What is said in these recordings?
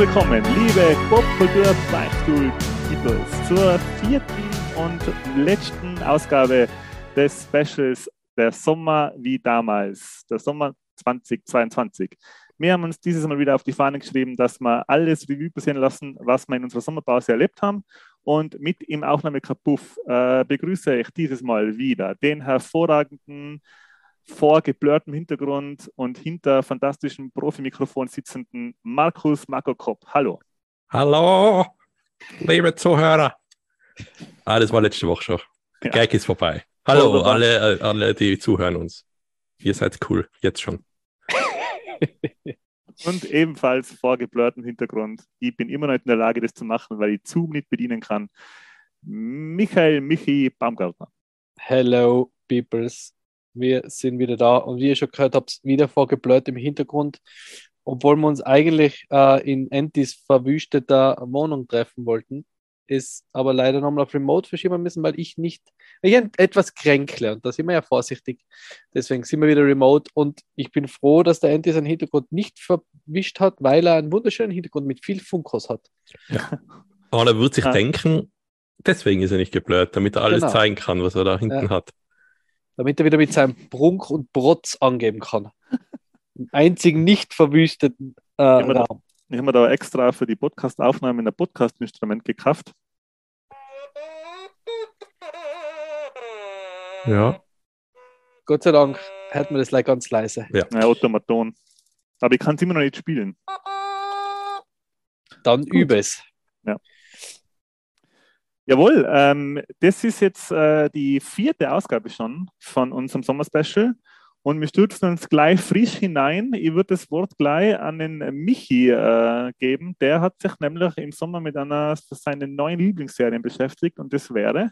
Willkommen, liebe Popkultur Beichtstuhl Peoples, zur vierten und letzten Ausgabe des Specials Der Sommer wie damals, der Sommer 2022. Wir haben uns dieses Mal wieder auf die Fahne geschrieben, dass wir alles Revue passieren lassen, was wir in unserer Sommerpause erlebt haben. Und mit im Aufnahmekapuff äh, begrüße ich dieses Mal wieder den hervorragenden, vor geblurrtem Hintergrund und hinter fantastischem Profimikrofon sitzenden Markus Marco Kopp. Hallo. Hallo, liebe Zuhörer. Ah, das war letzte Woche schon. Der Ja. Gag ist vorbei. Hallo, Wunderbar. alle, alle, die zuhören uns. Ihr seid cool, jetzt schon. Und ebenfalls vor geblurrtem Hintergrund. Ich bin immer noch nicht in der Lage, das zu machen, weil ich Zoom nicht bedienen kann. Michael Michi Baumgartner. Hello, Peoples. Wir sind wieder da und wie ihr schon gehört habt, wieder vorgebläut im Hintergrund, obwohl wir uns eigentlich äh, in Entis verwüsteter Wohnung treffen wollten, ist aber leider nochmal auf Remote verschieben müssen, weil ich nicht, ich etwas kränkle und da sind wir ja vorsichtig. Deswegen sind wir wieder remote und ich bin froh, dass der Enti seinen Hintergrund nicht verwischt hat, weil er einen wunderschönen Hintergrund mit viel Funkos hat. Aber er wird sich Ah. denken, deswegen ist er nicht geblurrt, damit er alles Genau. zeigen kann, was er da hinten Ja. hat. Damit er wieder mit seinem Prunk und Protz angeben kann. Im einzigen nicht verwüsteten äh, da. Raum. Ich habe mir da extra für die Podcast-Aufnahme ein Podcast-Instrument gekauft. Ja. Gott sei Dank hört man das gleich ganz leise. Ein Automaton. Aber ich kann es immer noch nicht spielen. Dann übe es. Jawohl, ähm, das ist jetzt äh, die vierte Ausgabe schon von unserem Sommerspecial und wir stürzen uns gleich frisch hinein. Ich würde das Wort gleich an den Michi äh, geben. Der hat sich nämlich im Sommer mit einer seinen neuen Lieblingsserien beschäftigt und das wäre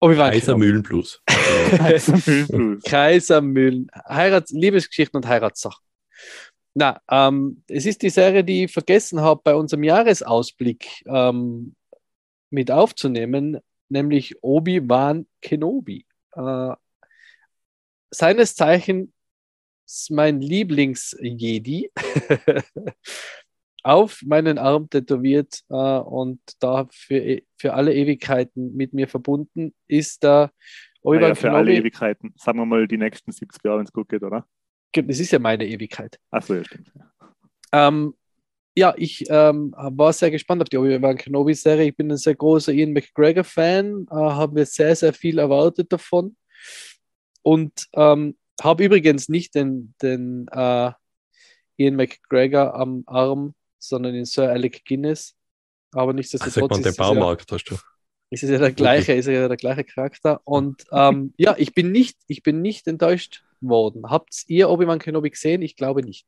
Obi-Wan Kaiser Kenobi. Mühlenblues. Kaisermühlenblues. Kaisermühlen. Heirats Liebesgeschichten und Heiratssachen. Na, ähm, es ist die Serie, die ich vergessen habe, bei unserem Jahresausblick ähm, mit aufzunehmen, nämlich Obi-Wan Kenobi. Äh, seines Zeichens mein Lieblings-Jedi. auf meinen Arm tätowiert äh, und da für, e- für alle Ewigkeiten mit mir verbunden ist der Obi-Wan Naja, für alle Kenobi. Ewigkeiten. Sagen wir mal die nächsten 70 Jahre, wenn es gut geht, oder? Das ist ja meine Ewigkeit. Achso, ja, stimmt. Ähm, ja, ich ähm, war sehr gespannt auf die Obi-Wan Kenobi-Serie. Ich bin ein sehr großer Ian McGregor-Fan, äh, habe mir sehr, sehr viel erwartet davon. Und ähm, habe übrigens nicht den, den äh, Ian McGregor am Arm, sondern den Sir Alec Guinness. Aber Also nichtsdestotrotz man ist den es ja, Baumarkt hast du. ist es ja der gleiche, ist ja der gleiche Charakter. Und ähm, ja, ich bin nicht, ich bin nicht enttäuscht worden. Habt ihr Obi-Wan Kenobi gesehen? Ich glaube nicht.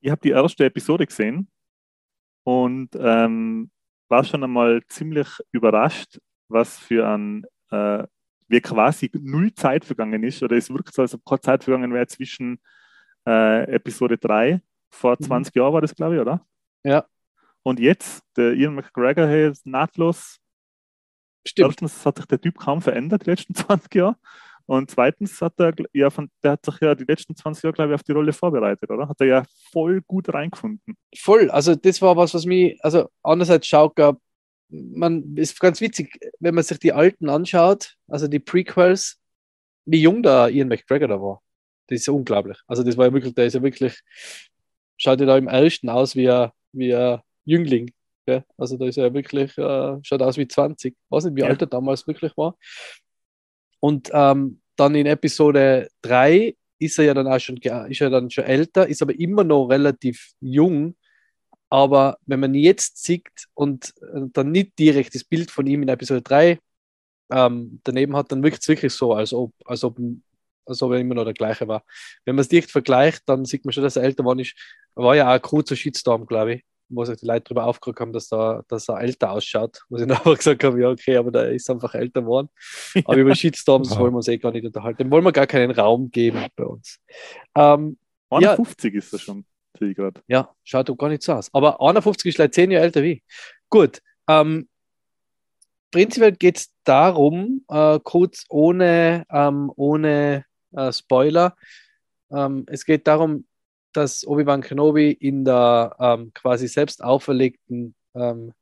Ich habe die erste Episode gesehen und ähm, war schon einmal ziemlich überrascht, was für ein, äh, wie quasi null Zeit vergangen ist. Oder es wirkt so, als ob keine Zeit vergangen wäre zwischen äh, Episode 3, vor Mhm. 20 Jahren war das, glaube ich, oder? Ja. Und jetzt, der Ian McGregor, hey, ist nahtlos. Stimmt. Erstens hat sich der Typ kaum verändert die letzten 20 Jahre. Und zweitens hat er, ja, von, der hat sich ja die letzten 20 Jahre, glaube ich, auf die Rolle vorbereitet, oder? Hat er ja voll gut reingefunden. Voll, also das war was, was mich, also andererseits schaut gab, man ist ganz witzig, wenn man sich die alten anschaut, also die Prequels, wie jung da Ian McGregor da war. Das ist ja unglaublich. Also das war ja wirklich, der ist ja wirklich, schaut ja da im ersten aus wie ein, wie ein Jüngling. Also da ist er ja wirklich, äh, schaut aus wie 20. weiß nicht, wie Ja. alt er damals wirklich war. Und ähm, dann in Episode 3 ist er ja dann auch schon, ist er dann schon älter, ist aber immer noch relativ jung. Aber wenn man jetzt sieht und äh, dann nicht direkt das Bild von ihm in Episode 3 ähm, daneben hat, dann wirkt es wirklich so, als ob, als, ob, als ob er immer noch der gleiche war. Wenn man es direkt vergleicht, dann sieht man schon, dass er älter geworden ist. War ja auch ein kurzer Shitstorm, glaube ich, wo sich die Leute darüber aufgeregt haben, dass, da, dass er älter ausschaut. Wo sie dann aber gesagt haben, ja, okay, aber der ist einfach älter geworden. Aber über Shitstorms Wow. wollen wir uns eh gar nicht unterhalten. Dem wollen wir gar keinen Raum geben bei uns. Ähm, Ja. 51 ist er schon, sehe ich gerade. ja, schaut doch gar nicht so aus. Aber 51 ist gleich 10 Jahre älter wie. ich. Gut. Ähm, prinzipiell geht es darum, äh, kurz ohne, ähm, ohne äh, Spoiler, ähm, es geht darum, dass Obi-Wan Kenobi in der ähm, quasi selbst auferlegten ähm,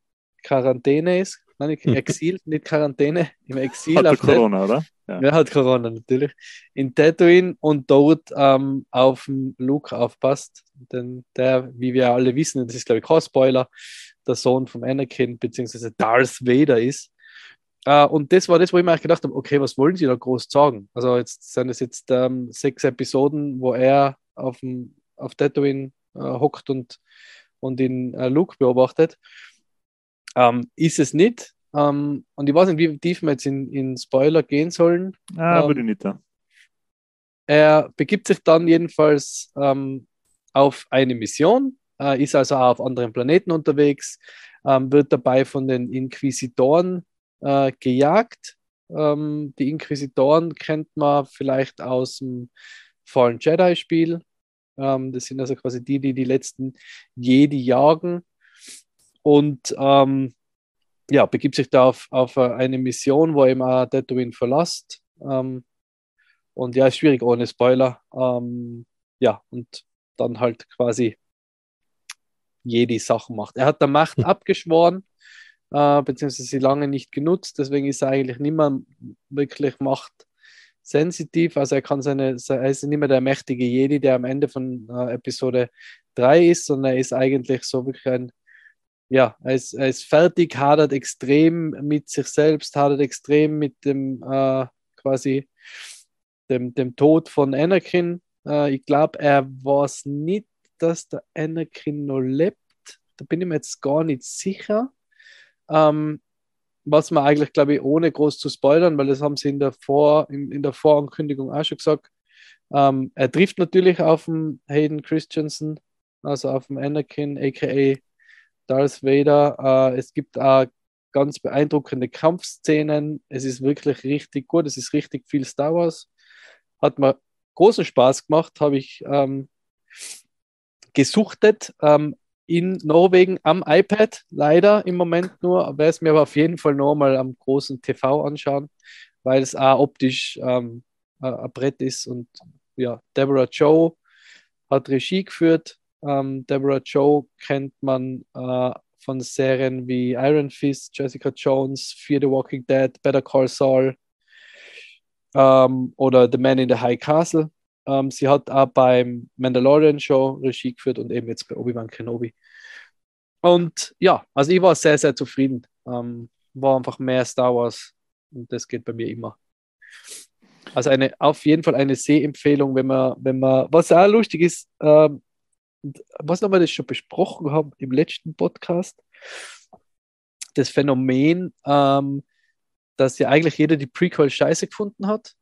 Quarantäne ist. Nein, Exil, nicht Quarantäne, im Exil. Hat er auf Corona, oder? Ja. Wer hat Corona natürlich? In Tatooine und dort ähm, auf Luke aufpasst. Denn der, wie wir alle wissen, das ist glaube ich kein Spoiler, der Sohn vom Anakin bzw. Darth Vader ist. Äh, und das war das, wo ich mir eigentlich gedacht habe, okay, was wollen sie da groß sagen? Also jetzt sind es jetzt ähm, sechs Episoden, wo er auf, dem, auf Tatooine äh, hockt und, und ihn äh, Luke beobachtet. Ähm, ist es nicht. Ähm, und ich weiß nicht, wie tief wir jetzt in, in Spoiler gehen sollen. Ah, Ähm, würde ich nicht. da. Er begibt sich dann jedenfalls ähm, auf eine Mission, äh, ist also auch auf anderen Planeten unterwegs, ähm, wird dabei von den Inquisitoren äh, gejagt. Ähm, die Inquisitoren kennt man vielleicht aus dem Fallen Jedi-Spiel. Ähm, das sind also quasi die, die die letzten Jedi jagen. Und ähm, ja, begibt sich da auf, auf eine Mission, wo er eben auch Tatooine verlässt. Ähm, und ja, ist schwierig ohne Spoiler. Ähm, ja, und dann halt quasi jede Sachen macht. Er hat der Macht abgeschworen, äh, beziehungsweise sie lange nicht genutzt, deswegen ist er eigentlich nicht mehr wirklich machtsensitiv. Also er kann seine, er ist nicht mehr der mächtige Jedi, der am Ende von äh, Episode 3 ist, sondern er ist eigentlich so wirklich ein, ja, er ist, er ist fertig, hadert extrem mit sich selbst, hadert extrem mit dem äh, quasi dem, dem Tod von Anakin. Äh, ich glaube, er weiß nicht, dass der Anakin noch lebt. Da bin ich mir jetzt gar nicht sicher. Ähm, was man eigentlich, glaube ich, ohne groß zu spoilern, weil das haben sie in der, Vor, in, in der Vorankündigung auch schon gesagt. Ähm, er trifft natürlich auf den Hayden Christensen, also auf den Anakin, aka Darth Vader. Äh, es gibt auch ganz beeindruckende Kampfszenen. Es ist wirklich richtig gut. Es ist richtig viel Star Wars. Hat mir großen Spaß gemacht. Habe ich ähm, gesuchtet ähm, in Norwegen am iPad. Leider im Moment nur. Werde es mir aber auf jeden Fall nochmal am großen TV anschauen, weil es auch optisch ähm, äh, ein Brett ist. Und ja, Deborah Joe hat Regie geführt. Ähm, Deborah Joe kennt man äh, von Serien wie Iron Fist, Jessica Jones, Fear the Walking Dead, Better Call Saul ähm, oder The Man in the High Castle. Ähm, sie hat auch beim Mandalorian Show Regie geführt und eben jetzt bei Obi-Wan Kenobi. Und ja, also ich war sehr, sehr zufrieden. Ähm, war einfach mehr Star Wars und das geht bei mir immer. Also eine, auf jeden Fall eine Sehempfehlung, wenn man, wenn man, was auch lustig ist, ähm, was haben wir das schon besprochen haben im letzten Podcast, das Phänomen, ähm, dass ja eigentlich jeder die Prequel scheiße gefunden hat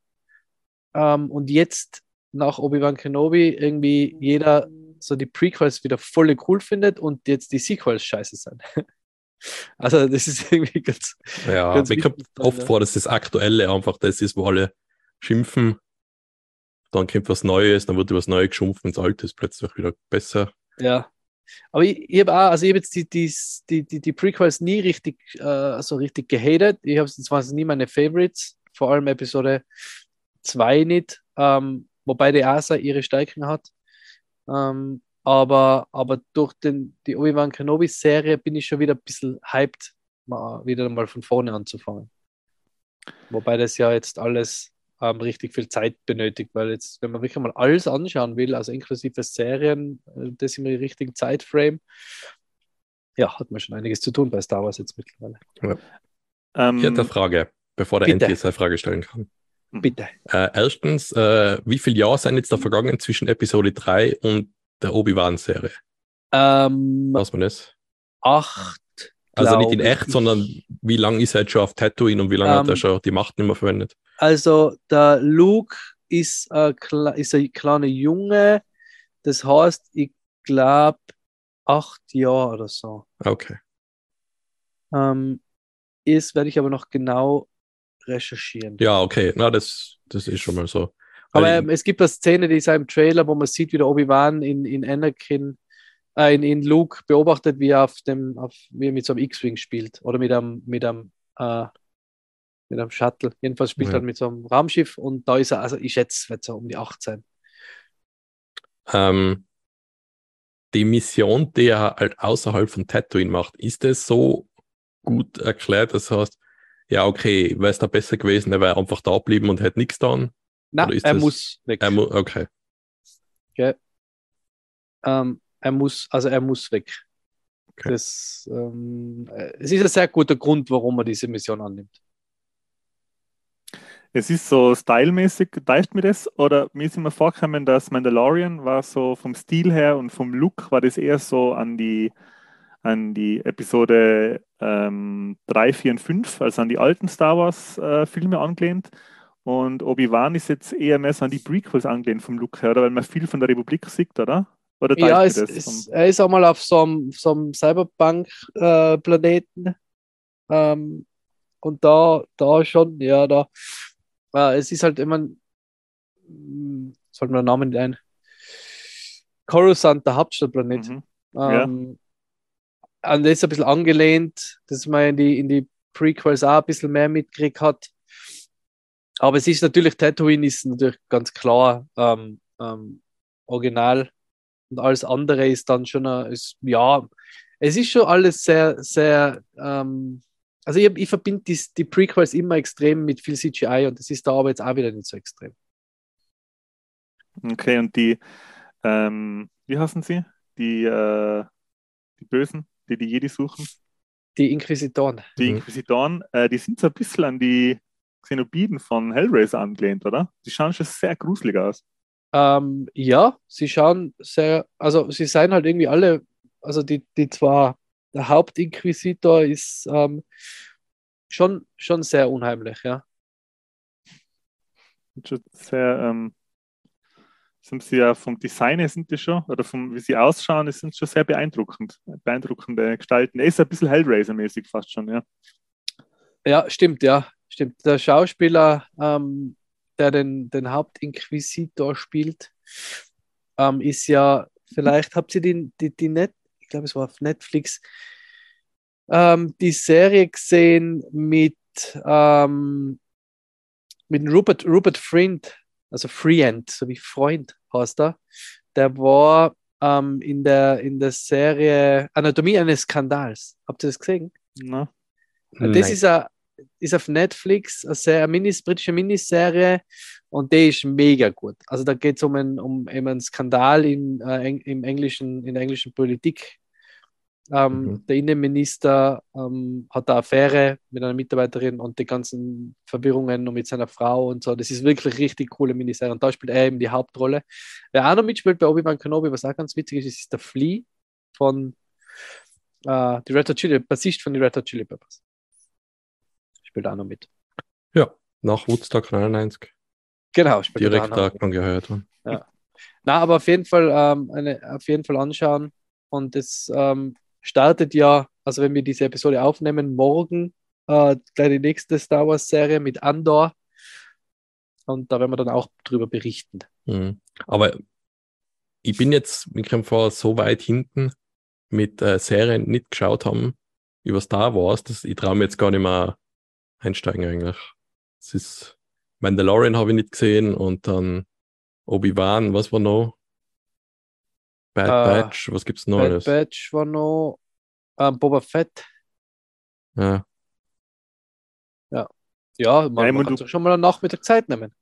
ähm, und jetzt nach Obi-Wan Kenobi irgendwie jeder so die Prequels wieder voll cool findet und jetzt die Sequels scheiße sind. Also das ist irgendwie ganz, Ja, Ganz kommt wichtig, oft ja. vor, dass das Aktuelle einfach das ist, wo alle schimpfen. Dann kommt was Neues, dann wird über das Neue geschumpft und das Alte ist plötzlich wieder besser. ja. Aber ich, ich habe auch, also ich habe jetzt die, die, die, die, die Prequels nie richtig, äh, so richtig gehatet. Ich habe es waren nie meine Favorites, vor allem Episode 2 nicht, ähm, wobei die Asa ihre Stärken hat. Ähm, aber, aber durch den, die Obi-Wan Kenobi-Serie bin ich schon wieder ein bisschen hyped, mal, wieder mal von vorne anzufangen. Wobei das ja jetzt alles ähm, richtig viel Zeit benötigt, weil jetzt, wenn man wirklich mal alles anschauen will, also inklusive Serien, äh, das im richtigen Zeitframe, ja, hat man schon einiges zu tun bei Star Wars jetzt mittlerweile. Ähm, Ich hätte eine Frage, bevor der endlich seine Frage stellen kann. Bitte. Äh, erstens, äh, wie viele Jahre sind jetzt da vergangen zwischen Episode 3 und der Obi-Wan-Serie? Ähm, Weiß man das? acht. Also nicht in echt, ich. sondern wie lange ist er jetzt schon auf Tatooine und wie lange hat er Ähm, schon die Macht nicht mehr verwendet? Also der Luke ist, äh, kle- ist ein kleiner Junge. Das heißt, ich glaube, acht Jahre oder so. Okay. Ähm, ist, werde ich aber noch genau recherchieren. Ja, okay. Na, das, das ist schon mal so. Aber ähm, es gibt eine Szene, die ist auch im Trailer, wo man sieht, wie der Obi-Wan in, in Anakin, äh, in, in Luke beobachtet, wie er auf dem, auf, wie er mit so einem X-Wing spielt oder mit einem, mit einem, äh, mit einem Shuttle. Jedenfalls spielt Ja. er mit so einem Raumschiff und da ist er, also ich schätze, wird so um die 18. Ähm, die Mission, die er halt außerhalb von Tatooine macht, ist das so gut erklärt, das heißt, ja, okay, wäre es da besser gewesen, er wäre einfach da geblieben und hätte nichts getan? Nein, er das- muss weg. Er mu okay. Ähm, er muss, also er muss weg. Okay. Das, ähm, äh, es ist ein sehr guter Grund, warum er diese Mission annimmt. Es ist so stylmäßig, täuscht mir das? Oder mir ist immer vorgekommen, dass Mandalorian war so vom Stil her und vom Look war das eher so an die, an die Episode ähm, 3, 4 und 5, also an die alten Star Wars äh, Filme angelehnt. Und Obi-Wan ist jetzt eher mehr so an die Prequels angelehnt vom Look her, oder? Weil man viel von der Republik sieht, oder? Oder Ja, es, das? es, er ist auch mal auf so einem, so einem Cyberpunk-Planeten. ähm, und da, da schon, ja, da. Äh, es ist halt immer, mh, fällt mir der Name nicht ein. Coruscant, der Hauptstadtplanet. Mhm. Ja. An das ein bisschen angelehnt, dass man in die, in die Prequels auch ein bisschen mehr mitgekriegt hat. Aber es ist natürlich, Tatooine ist natürlich ganz klar ähm, ähm, original und alles andere ist dann schon, ein, ist, ja, es ist schon alles sehr, sehr, ähm, also ich, ich verbinde die, die Prequels immer extrem mit viel CGI und das ist da aber jetzt auch wieder nicht so extrem. Okay, und die, ähm, wie heißen sie? Die, äh, die Bösen, die die Jedi suchen? Die Inquisitoren. Die Mhm. Inquisitoren, äh, die sind so ein bisschen an die Xenobiden von Hellraiser angelehnt, oder? Die schauen schon sehr gruselig aus. Ähm, ja, sie schauen sehr, also sie seien halt irgendwie alle, also die, die zwar, der Hauptinquisitor ist ähm, schon, schon sehr unheimlich, ja. Schon sehr, ähm, sind sie ja vom Design her sind die schon, oder vom, wie sie ausschauen, sind schon sehr beeindruckend. Beeindruckende Gestalten. Er ist ein bisschen Hellraiser-mäßig fast schon, ja. Ja, stimmt, ja, stimmt. Der Schauspieler, ähm, der den, den Hauptinquisitor spielt, ähm, ist ja, vielleicht habt ihr die, die, die Net, ich glaube, es war auf Netflix, ähm, die Serie gesehen mit, ähm, mit Rupert, Rupert Friend, also Freehand, so wie Freund heißt er. Der war ähm, in, der, in der Serie Anatomie eines Skandals. Habt ihr das gesehen? Na, Das ist, a, ist auf Netflix eine, sehr, eine Minis, britische Miniserie und die ist mega gut. Also da geht es um, einen, um eben einen Skandal in, äh, im englischen, in der englischen Politik. Ähm, Mhm. Der Innenminister ähm, hat eine Affäre mit einer Mitarbeiterin und die ganzen Verwirrungen und mit seiner Frau und so. Das ist wirklich richtig coole Miniserie. Und da spielt er eben die Hauptrolle. Wer auch noch mitspielt bei Obi-Wan Kenobi, was auch ganz witzig ist, ist der Flea von äh, die Red Hot Chili, Bassist von die Red Hot Chili Peppers. Spielt auch noch mit. Ja, nach Woodstock 99 Genau, spielt direkt da angehört worden. Na, aber auf jeden Fall, ähm, eine, auf jeden Fall anschauen. Und es ähm, startet ja, also wenn wir diese Episode aufnehmen, morgen äh, gleich die nächste Star Wars Serie mit Andor. Und da werden wir dann auch drüber berichten. Mhm. Aber ich bin jetzt mit dem vor so weit hinten mit äh, Serien nicht geschaut haben über Star Wars, dass ich traue mir jetzt gar nicht mehr einsteigen eigentlich. Es ist Mandalorian habe ich nicht gesehen und dann Obi-Wan, was war noch? Bad Äh, Batch, was gibt's noch Bad alles? Batch war noch ähm, Boba Fett. Ja, Ja, Ja, man, mein, kann du- sich schon mal einen Nachmittag Zeit nehmen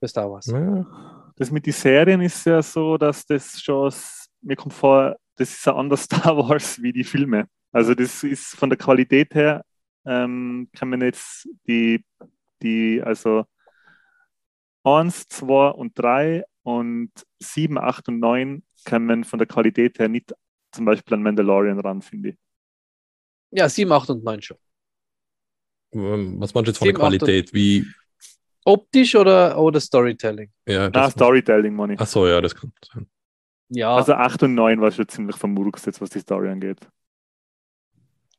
für Star Wars. ja. Das mit den Serien ist ja so, dass das schon, mir kommt vor, das ist ein anderes Star Wars wie die Filme. Also das ist von der Qualität her, ähm, kann man jetzt die, die, also 1, 2 und 3 und 7, 8 und 9 kann man von der Qualität her nicht zum Beispiel an Mandalorian ran, finde ich. Ja, 7, 8 und 9 schon. Ähm, Was meinst du jetzt von der Sieben, acht und- Qualität? Wie, Optisch oder, oder Storytelling? ja, Ah, Storytelling, Money. ach so, ja, das kann sein. Ja, Also 8 und 9 war schon ziemlich vermurkst jetzt, was die Story angeht.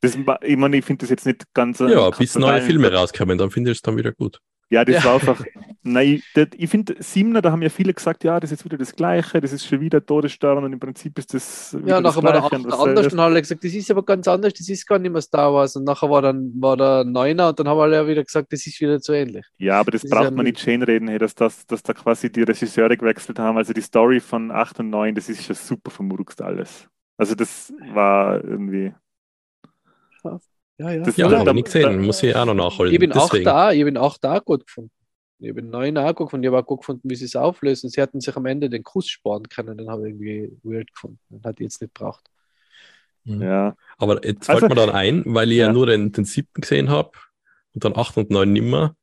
Das, ich meine, ich finde das jetzt nicht ganz. äh, Ja, bis neue Filme rauskommen, dann finde ich es dann wieder gut. Ja, das Ja. war einfach. Nein, ich, das, ich finde, Siebener, da haben ja viele gesagt, ja, das ist wieder das Gleiche, das ist schon wieder Todesstern und im Prinzip ist das. Ja nachher war der Gleiche 8 und was anders und alle gesagt, das ist aber ganz anders, das ist gar nicht mehr Star Wars. Und nachher war dann war der 9er und dann haben alle ja wieder gesagt, das ist wieder zu ähnlich. Ja, aber das, Das braucht ja man nicht schön reden, hey, dass, das, dass da quasi die Regisseure gewechselt haben. Also die Story von 8 und 9, das ist schon super vermurkst alles. Also das war irgendwie. Ja, ja. Das- Ja, da- habe ich nicht gesehen. Muss ich auch noch nachholen. Ich bin auch Deswegen. da, ich bin auch da gut gefunden. Ich bin neun auch gut gefunden. Ich habe auch gut gefunden, wie sie es auflösen. Sie hätten sich am Ende den Kuss sparen können, den habe ich irgendwie weird gefunden. Den hat ich jetzt nicht braucht. Mhm. Ja. Aber jetzt Also- fällt mir dann ein, weil ich ja, Ja. nur den, den siebten gesehen habe und dann acht und neun nimmer.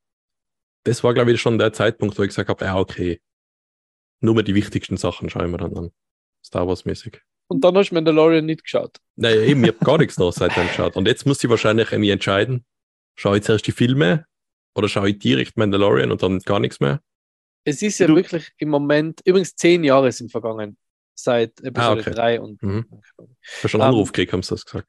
Das war, glaube ich, schon der Zeitpunkt, wo ich gesagt habe, ja, okay. Nur mehr die wichtigsten Sachen schauen wir dann an. Star Wars-mäßig. Und dann hast du Mandalorian nicht geschaut. Naja, eben, ich habe gar nichts noch seitdem geschaut. Und jetzt muss ich wahrscheinlich irgendwie entscheiden, schaue ich zuerst die Filme oder schaue ich direkt Mandalorian und dann gar nichts mehr? Es ist ja Du- wirklich im Moment, übrigens zehn Jahre sind vergangen seit Episode Ah, okay. 3 und Mhm. Ich habe schon Ähm, einen Anruf gekriegt, haben sie das gesagt.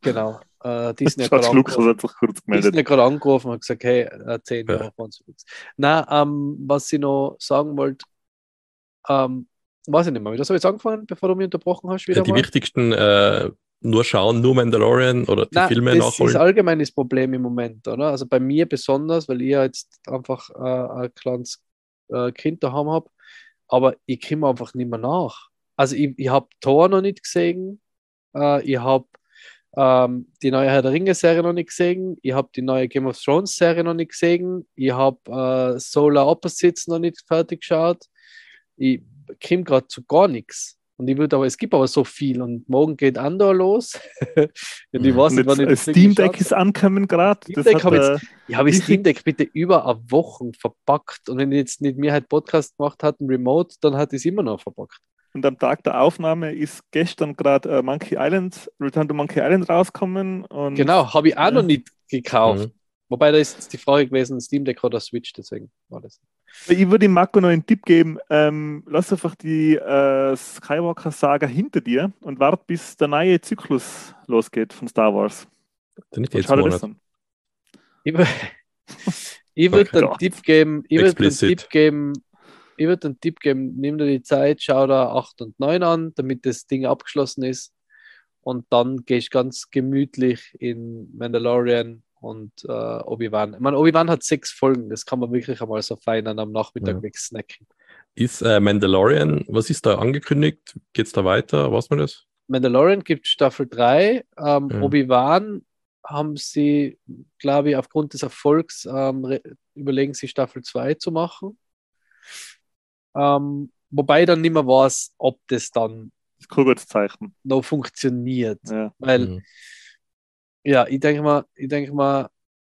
genau. Äh, Disney, hat gerade angerufen, hat sich kurz gemeldet. Disney hat gerade angerufen und gesagt, hey, äh, zehn Ja. Jahre waren es übrigens. Nein, ähm, was ich noch sagen wollte, ähm, weiß ich nicht mehr. Wie das habe ich jetzt angefangen, bevor du mich unterbrochen hast? Wieder Ja, die mal? wichtigsten äh, nur schauen, nur Mandalorian oder die Nein, Filme das ist nachholen. allgemein das Problem im Moment, oder? Also bei mir besonders, weil ich ja jetzt einfach äh, ein kleines äh, Kind daheim habe, aber ich komme einfach nicht mehr nach. Also ich, ich habe Thor noch nicht gesehen, äh, ich habe ähm, die neue Herr der Ringe-Serie noch nicht gesehen, ich habe die neue Game of Thrones-Serie noch nicht gesehen, ich habe äh, Solar Opposites noch nicht fertig geschaut. Ich komme gerade zu gar nichts. Und ich würde aber, es gibt aber so viel und morgen geht Andor los. und ich Mhm. weiß nicht, wann ich jetzt, das äh, Ding Steam Deck ist angekommen gerade. Steam Deck hab ich ich habe das Steam Deck bitte über eine Woche verpackt und wenn ich jetzt nicht mir halt Podcast gemacht hat, Remote, dann hat es immer noch verpackt. und am Tag der Aufnahme ist gestern gerade äh, Monkey Island, Return to Monkey Island rausgekommen. Und Genau, habe ich auch Ja. noch nicht gekauft. Mhm. Wobei da ist jetzt die Frage gewesen, Steam Deck oder Switch, deswegen war das. Ich würde dem Marco noch einen Tipp geben. Ähm, lass einfach die äh, Skywalker-Saga hinter dir und wart, bis der neue Zyklus losgeht von Star Wars. Dann nicht jetzt Monat. an. Ich, ich würde einen Gott. Tipp geben, ich würde einen. Tipp geben, ich würde einen Tipp geben, nimm dir die Zeit, schau da 8 und 9 an, damit das Ding abgeschlossen ist. Und dann gehst du ganz gemütlich in Mandalorian und äh, Obi-Wan. Ich meine, Obi-Wan hat sechs Folgen, das kann man wirklich einmal so fein an am Nachmittag Ja. wegsnacken. Ist äh, Mandalorian, was ist da angekündigt? Geht's da weiter? Was man das? Mandalorian gibt Staffel 3. Ähm, Ja. Obi-Wan haben sie, glaube ich, aufgrund des Erfolgs ähm, überlegen, sie Staffel 2 zu machen. Ähm, wobei dann nicht mehr weiß, ob das dann Das Zeichen. noch funktioniert. Ja. Weil, Mhm. Ja, ich denke mal, ich denke mal,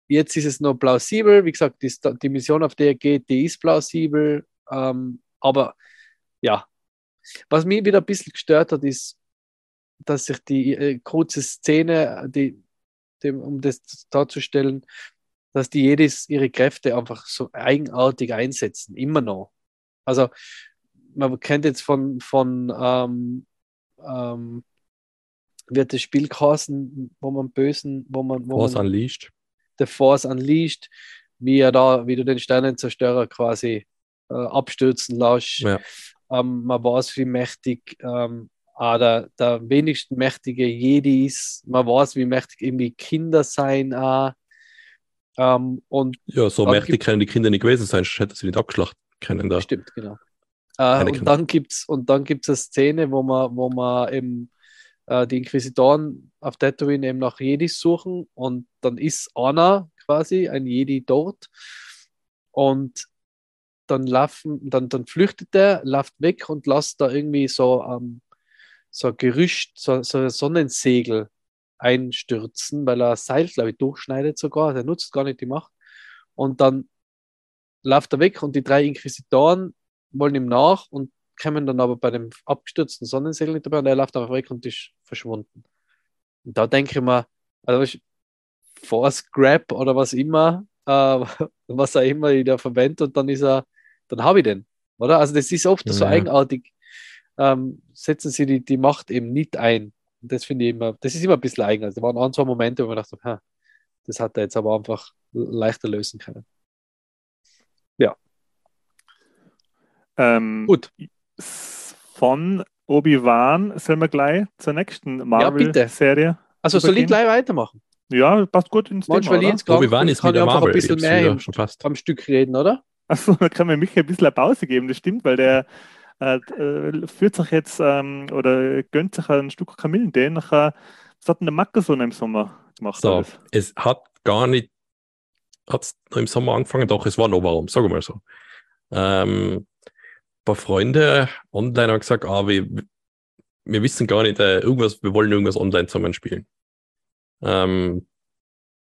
jetzt ist es noch plausibel. Wie gesagt, die, die Mission, auf der er geht, die ist plausibel. Ähm, aber ja, was mich wieder ein bisschen gestört hat, ist, dass sich die äh, kurze Szene, die, dem, um das darzustellen, dass die jedes ihre Kräfte einfach so eigenartig einsetzen, immer noch. Also man kennt jetzt von, von ähm, ähm, wird das Spiel geheißen, wo man Bösen, wo man, wo Was man Unleashed? The Force Unleashed, wie er da, wie du den Sternenzerstörer quasi äh, abstürzen lässt. Ja. Ähm, man weiß, wie mächtig ähm, auch der, der wenigsten mächtige Jedi ist. Man weiß, wie mächtig irgendwie Kinder sein. Auch. Ähm, und Ja, so mächtig gibt- können die Kinder nicht gewesen sein, sonst hätte sie nicht abgeschlachten können da. Stimmt, genau. Äh, und dann gibt es und dann gibt's eine Szene, wo man, wo man eben äh, die Inquisitoren auf Tatooine eben nach Jedis suchen und dann ist Anna quasi ein Jedi dort und dann laufen, dann, dann flüchtet er, läuft weg und lässt da irgendwie so, ähm, so ein Gerücht, so, so ein Sonnensegel einstürzen, weil er Seil, glaube ich, durchschneidet sogar. Der nutzt gar nicht die Macht. Und dann läuft er weg und die drei Inquisitoren wollen ihm nach und kommen dann aber bei dem abgestürzten Sonnensegel nicht dabei und er läuft einfach weg und ist verschwunden. Und da denke ich mir, also du, Force Grab oder was immer, äh, was er immer wieder verwendet und dann ist er, dann habe ich den, oder? Also das ist oft so Ja. eigenartig, ähm, setzen sie die, die Macht eben nicht ein. Und das finde ich immer, das ist immer ein bisschen eigen. Also da waren ein, zwei Momente, wo man dachte, ha, das hat er jetzt aber einfach leichter lösen können. Ähm, Gut. Von Obi-Wan sollen wir gleich zur nächsten. Marvel-Serie. Also soll ich Übergehen? gleich weitermachen? Ja, passt gut ins Manchmal Thema, krank Obi-Wan ist kann wieder ich einfach Marvel. ein bisschen mehr wieder, im, schon fast. am Stück reden, oder? Achso, da kann man mich ein bisschen eine Pause geben, das stimmt, weil der äh, äh, führt sich jetzt ähm, oder gönnt sich ein Stück Kamillentee nachher. Was hat denn der Macke so im Sommer gemacht? So, alles? es hat gar nicht, hat es im Sommer angefangen, doch es war noch warm, sagen wir mal so. Ähm, paar Freunde online haben gesagt, ah, wir, wir wissen gar nicht, äh, irgendwas, wir wollen irgendwas online zusammen spielen. Ähm,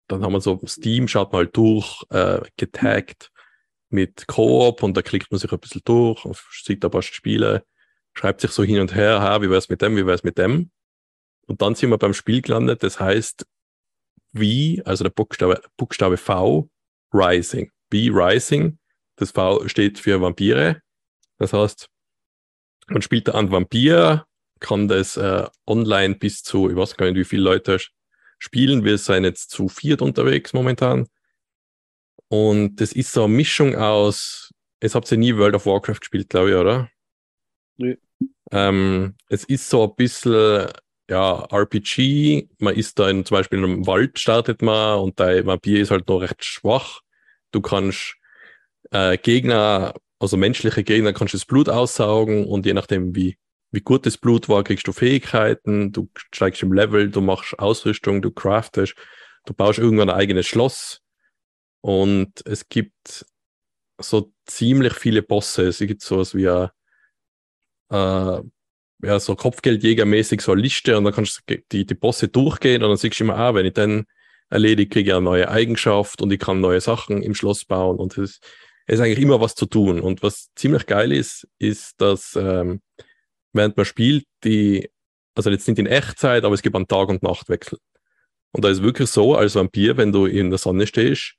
dann haben wir so Steam, schaut mal durch, äh, getaggt mit Koop und da klickt man sich ein bisschen durch und sieht ein paar Spiele, schreibt sich so hin und her, ha, wie wär's mit dem, wie wär's mit dem. Und dann sind wir beim Spiel gelandet, das heißt V, also der Buchstabe, Buchstabe V, Rising. V Rising, das V steht für Vampire. Das heißt, man spielt da einen Vampir, kann das äh, online bis zu, ich weiß gar nicht, wie viele Leute spielen. Wir sind jetzt zu viert unterwegs momentan. Und das ist so eine Mischung aus, es habt ihr nie World of Warcraft gespielt, glaube ich, oder? Nö. Ähm, es ist so ein bisschen, ja, RPG. Man ist da in, zum Beispiel in einem Wald startet man und dein Vampir ist halt noch recht schwach. Du kannst äh, Gegner, also menschliche Gegner, kannst das Blut aussaugen und je nachdem, wie, wie gut das Blut war, kriegst du Fähigkeiten, du steigst im Level, du machst Ausrüstung, du craftest, du baust irgendwann ein eigenes Schloss und es gibt so ziemlich viele Bosse. Es gibt sowas wie ein, äh, ja, so Kopfgeldjägermäßig so eine Liste und dann kannst du die, die Bosse durchgehen und dann siehst du immer, ah, wenn ich dann erledige, kriege ich eine neue Eigenschaft und ich kann neue Sachen im Schloss bauen und es, es ist eigentlich immer was zu tun. Und was ziemlich geil ist, ist, dass ähm, während man spielt, die, also jetzt nicht in Echtzeit, aber es gibt einen Tag- und Nachtwechsel. Und da ist wirklich so, als Vampir, wenn du in der Sonne stehst,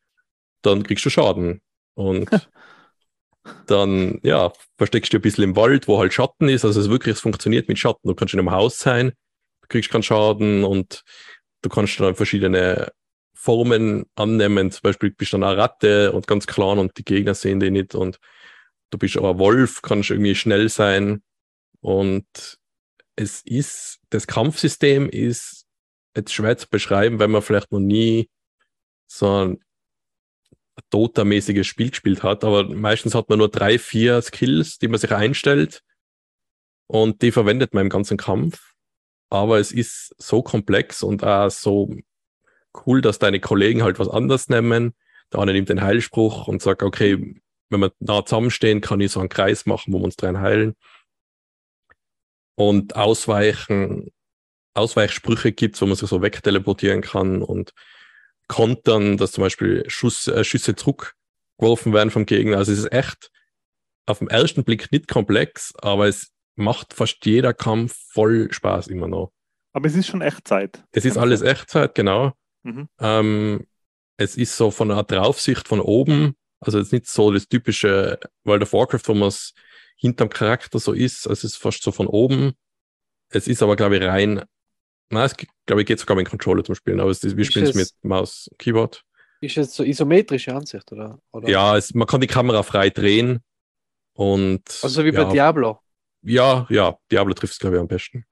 dann kriegst du Schaden. Und dann, ja, versteckst du ein bisschen im Wald, wo halt Schatten ist. Also es wirklich, es funktioniert mit Schatten. Du kannst in einem Haus sein, du kriegst keinen Schaden und du kannst dann verschiedene Formen annehmen. Zum Beispiel bist du dann eine Ratte und ganz klein und die Gegner sehen dich nicht. Und du bist aber Wolf, kannst irgendwie schnell sein. Und es ist, das Kampfsystem ist jetzt schwer zu beschreiben, wenn man vielleicht noch nie so ein Dota-mäßiges Spiel gespielt hat, aber meistens hat man nur drei, vier Skills, die man sich einstellt und die verwendet man im ganzen Kampf. Aber es ist so komplex und auch so cool, dass deine Kollegen halt was anders nehmen. Der eine nimmt den Heilspruch und sagt, okay, wenn wir nah zusammenstehen, kann ich so einen Kreis machen, wo wir uns dran heilen. Und Ausweichen, Ausweichsprüche gibt wo man sich so wegteleportieren kann und kontern, dass zum Beispiel Schuss, äh, Schüsse zurückgeworfen werden vom Gegner. Also es ist echt auf den ersten Blick nicht komplex, aber es macht fast jeder Kampf voll Spaß immer noch. Aber es ist schon Echtzeit. Es ist alles Echtzeit, genau. Mhm. Ähm, es ist so von einer Draufsicht von oben, also jetzt nicht so das typische World of Warcraft, wo man es hinterm Charakter so ist, also es ist fast so von oben. Es ist aber, glaube ich, rein Nein, es glaube ich geht sogar mit dem Controller zum Spielen, aber es, wir spielen es mit Maus Keyboard. Ist es so isometrische Ansicht, oder? oder? Ja, es, man kann die Kamera frei drehen und. Also wie ja, bei Diablo. Ja, ja, Diablo trifft es, glaube ich, am besten.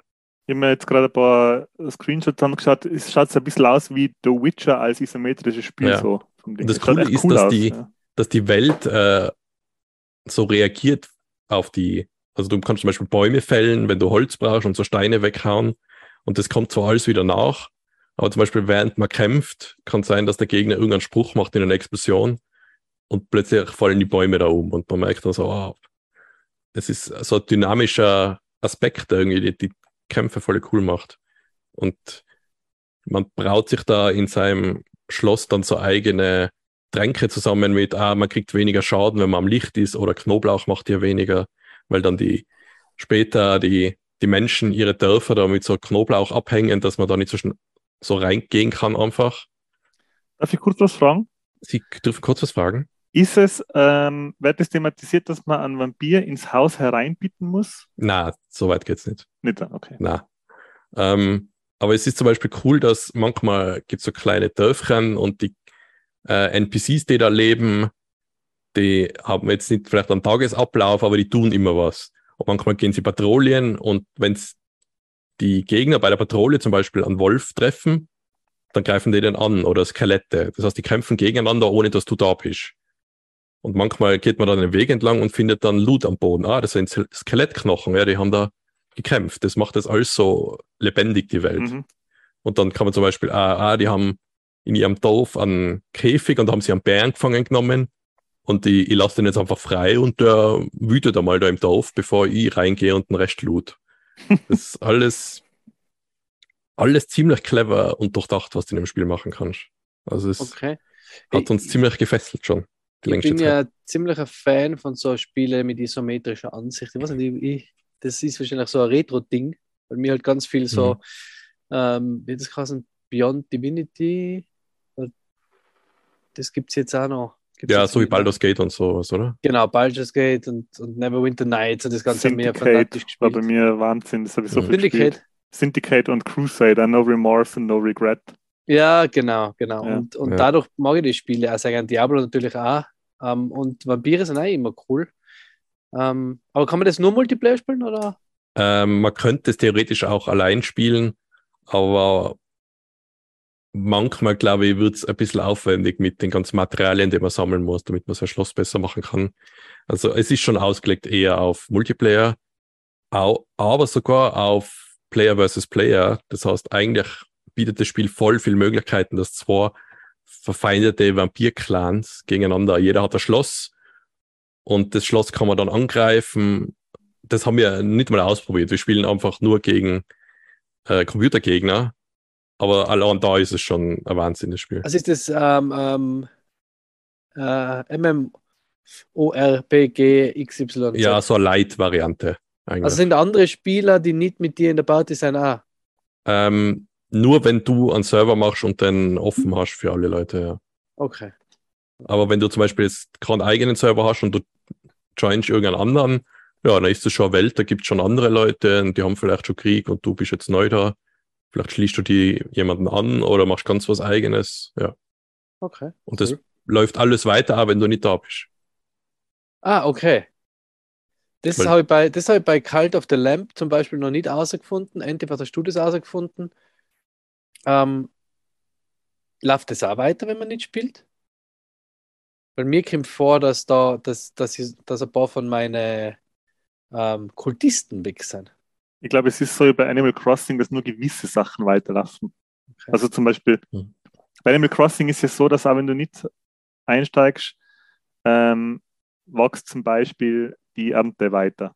Ich habe mir jetzt gerade ein paar Screenshots angeschaut. Es schaut ein bisschen aus wie The Witcher als isometrisches Spiel. Ja. So das Coole ist, cool dass, aus, die, ja. dass die Welt äh, so reagiert auf die. Also du kannst zum Beispiel Bäume fällen, wenn du Holz brauchst und so Steine weghauen. Und das kommt zwar alles wieder nach, aber zum Beispiel während man kämpft, kann sein, dass der Gegner irgendeinen Spruch macht in einer Explosion und plötzlich fallen die Bäume da um und man merkt dann so, ah, das ist so ein dynamischer Aspekt, irgendwie die, die Kämpfe voll cool macht. Und man braut sich da in seinem Schloss dann so eigene Tränke zusammen mit, ah, man kriegt weniger Schaden, wenn man am Licht ist oder Knoblauch macht ja weniger, weil dann die später die die Menschen ihre Dörfer da mit so Knoblauch abhängen, dass man da nicht so, so reingehen kann einfach. Darf ich kurz was fragen? Sie dürfen kurz was fragen. Ist es, ähm, wird es thematisiert, dass man einen Vampir ins Haus hereinbitten muss? Na, so weit geht's nicht. Nicht, okay. Na. Ähm, aber es ist zum Beispiel cool, dass manchmal gibt es so kleine Dörfchen und die äh, NPCs, die da leben, die haben jetzt nicht vielleicht einen Tagesablauf, aber die tun immer was. Und manchmal gehen sie Patrouillen und wenn die Gegner bei der Patrouille zum Beispiel einen Wolf treffen, dann greifen die den an oder Skelette. Das heißt, die kämpfen gegeneinander, ohne dass du da bist. Und manchmal geht man dann den Weg entlang und findet dann Loot am Boden. Ah, das sind Ske- Skelettknochen, ja, die haben da gekämpft. Das macht das alles so lebendig, die Welt. Mhm. Und dann kann man zum Beispiel, ah, ah, die haben in ihrem Dorf einen Käfig und haben sie einen Bären gefangen genommen. Und ich, ich lasse den jetzt einfach frei und der wütet einmal da im Dorf, bevor ich reingehe und den Rest loot. Das ist alles, alles ziemlich clever und durchdacht, was du in dem Spiel machen kannst. Also es Okay. hat uns Ich- ziemlich gefesselt schon. Ich bin Zeit. ja ziemlicher Fan von so Spielen mit isometrischer Ansicht. Ich weiß nicht, ich, das ist wahrscheinlich so ein Retro-Ding, weil mir halt ganz viel so, Mhm. ähm, wie das heißen, Beyond Divinity, das gibt es jetzt auch noch. Gibt's Ja, so wie. Baldur's Gate und sowas, oder? Genau, Baldur's Gate und, und Neverwinter Nights und das Ganze wir Syndicate fantastisch war bei gespielt. mir Wahnsinn. Das habe ich so Mhm. viel gespielt. Syndicate. Syndicate und Crusader, No Remorse and No Regret. Ja, genau, genau. Ja. Und, und Ja. dadurch mag ich die Spiele auch sehr gerne. Diablo natürlich auch. Ähm, und Vampire sind auch immer cool. Ähm, aber kann man das nur Multiplayer spielen oder? Ähm, man könnte es theoretisch auch allein spielen, aber manchmal, glaube ich, wird es ein bisschen aufwendig mit den ganzen Materialien, die man sammeln muss, damit man sein Schloss besser machen kann. Also es ist schon ausgelegt eher auf Multiplayer, au- aber sogar auf Player versus Player. Das heißt, eigentlich bietet das Spiel voll viele Möglichkeiten, dass zwei verfeindete Vampir-Clans gegeneinander, jeder hat ein Schloss und das Schloss kann man dann angreifen. Das haben wir nicht mal ausprobiert. Wir spielen einfach nur gegen äh, Computergegner. Aber allein da ist es schon ein Wahnsinn, das Spiel. Was ist das? Ähm, ähm, äh, MMORPG XY. Ja, so eine Light-Variante. Also sind andere Spieler, die nicht mit dir in der Party sind, auch. ähm, nur wenn du einen Server machst und den offen hast für alle Leute, ja. Okay. Aber wenn du zum Beispiel jetzt keinen eigenen Server hast und du joinst irgendeinen anderen, ja, dann ist das schon eine Welt, da gibt es schon andere Leute und die haben vielleicht schon Krieg und du bist jetzt neu da. Vielleicht schließt du die jemanden an oder machst ganz was eigenes, ja. Okay. Und das Cool. läuft alles weiter, auch wenn du nicht da bist. Ah, okay. Das habe ich, bei, das habe ich bei Cult of the Lamp zum Beispiel noch nicht herausgefunden. Endlich hast du das herausgefunden? Ähm, läuft das auch weiter, wenn man nicht spielt? Weil mir kommt vor, dass da, dass, dass, ich, dass ein paar von meinen ähm, Kultisten weg sind. Ich glaube, es ist so wie bei Animal Crossing, dass nur gewisse Sachen weiterlaufen. Okay. Also zum Beispiel, Hm. bei Animal Crossing ist es so, dass auch wenn du nicht einsteigst, ähm, wächst zum Beispiel die Ernte weiter.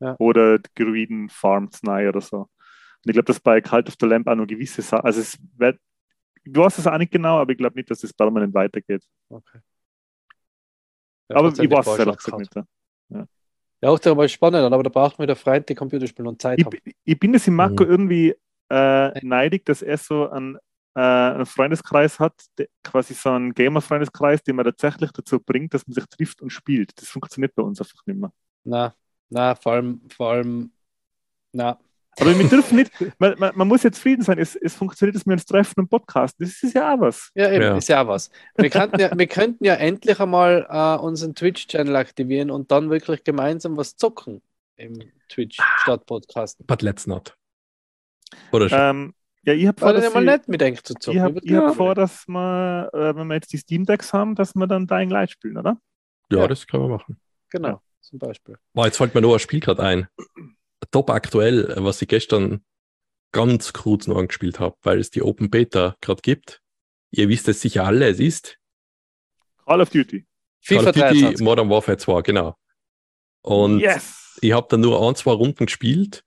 Ja. Oder die Druiden farmt neu oder so. Und ich glaube, dass bei Cult of the Lamp auch nur gewisse Sachen, also es wird, ich weiß es auch nicht genau, aber ich glaube nicht, dass es permanent weitergeht. Okay. Ja, aber ich weiß es ehrlich gesagt nicht. Ja, auch aber spannend, aber da braucht man wieder Freund, die Computerspiele und Zeit Ich, haben. ich bin es im Marco Mhm. irgendwie äh, neidig, dass er so einen, äh, einen Freundeskreis hat, der, quasi so einen Gamer-Freundeskreis, den man tatsächlich dazu bringt, dass man sich trifft und spielt. Das funktioniert bei uns einfach nicht mehr. Na, na, vor allem, vor allem, na, Aber wir dürfen nicht, man, man, man muss ja zufrieden sein, es, es funktioniert, dass wir uns treffen und podcasten. Das ist ja auch was. Ja, eben, Ja. ist ja auch was. Wir könnten ja, wir könnten ja endlich einmal äh, unseren Twitch-Channel aktivieren und dann wirklich gemeinsam was zocken im Twitch statt Podcasten. But let's not. Oder schon. Ähm, ja, ich habe vor, dass ja mal mit zu zocken. ich hab, Ich würd ich hab vor, dass wir, äh, wenn wir jetzt die Steam Decks haben, dass wir dann Dying Light spielen, oder? ja, ja. das können wir machen. Genau, zum Beispiel. Boah, jetzt fällt mir noch ein Spiel gerade ein. Top aktuell, was ich gestern ganz kurz noch angespielt habe, weil es die Open Beta gerade gibt. Ihr wisst es sicher alle, es ist Call of Duty. Call FIFA of Duty 23. Modern Warfare 2, genau. Und yes! ich habe dann nur ein, zwei Runden gespielt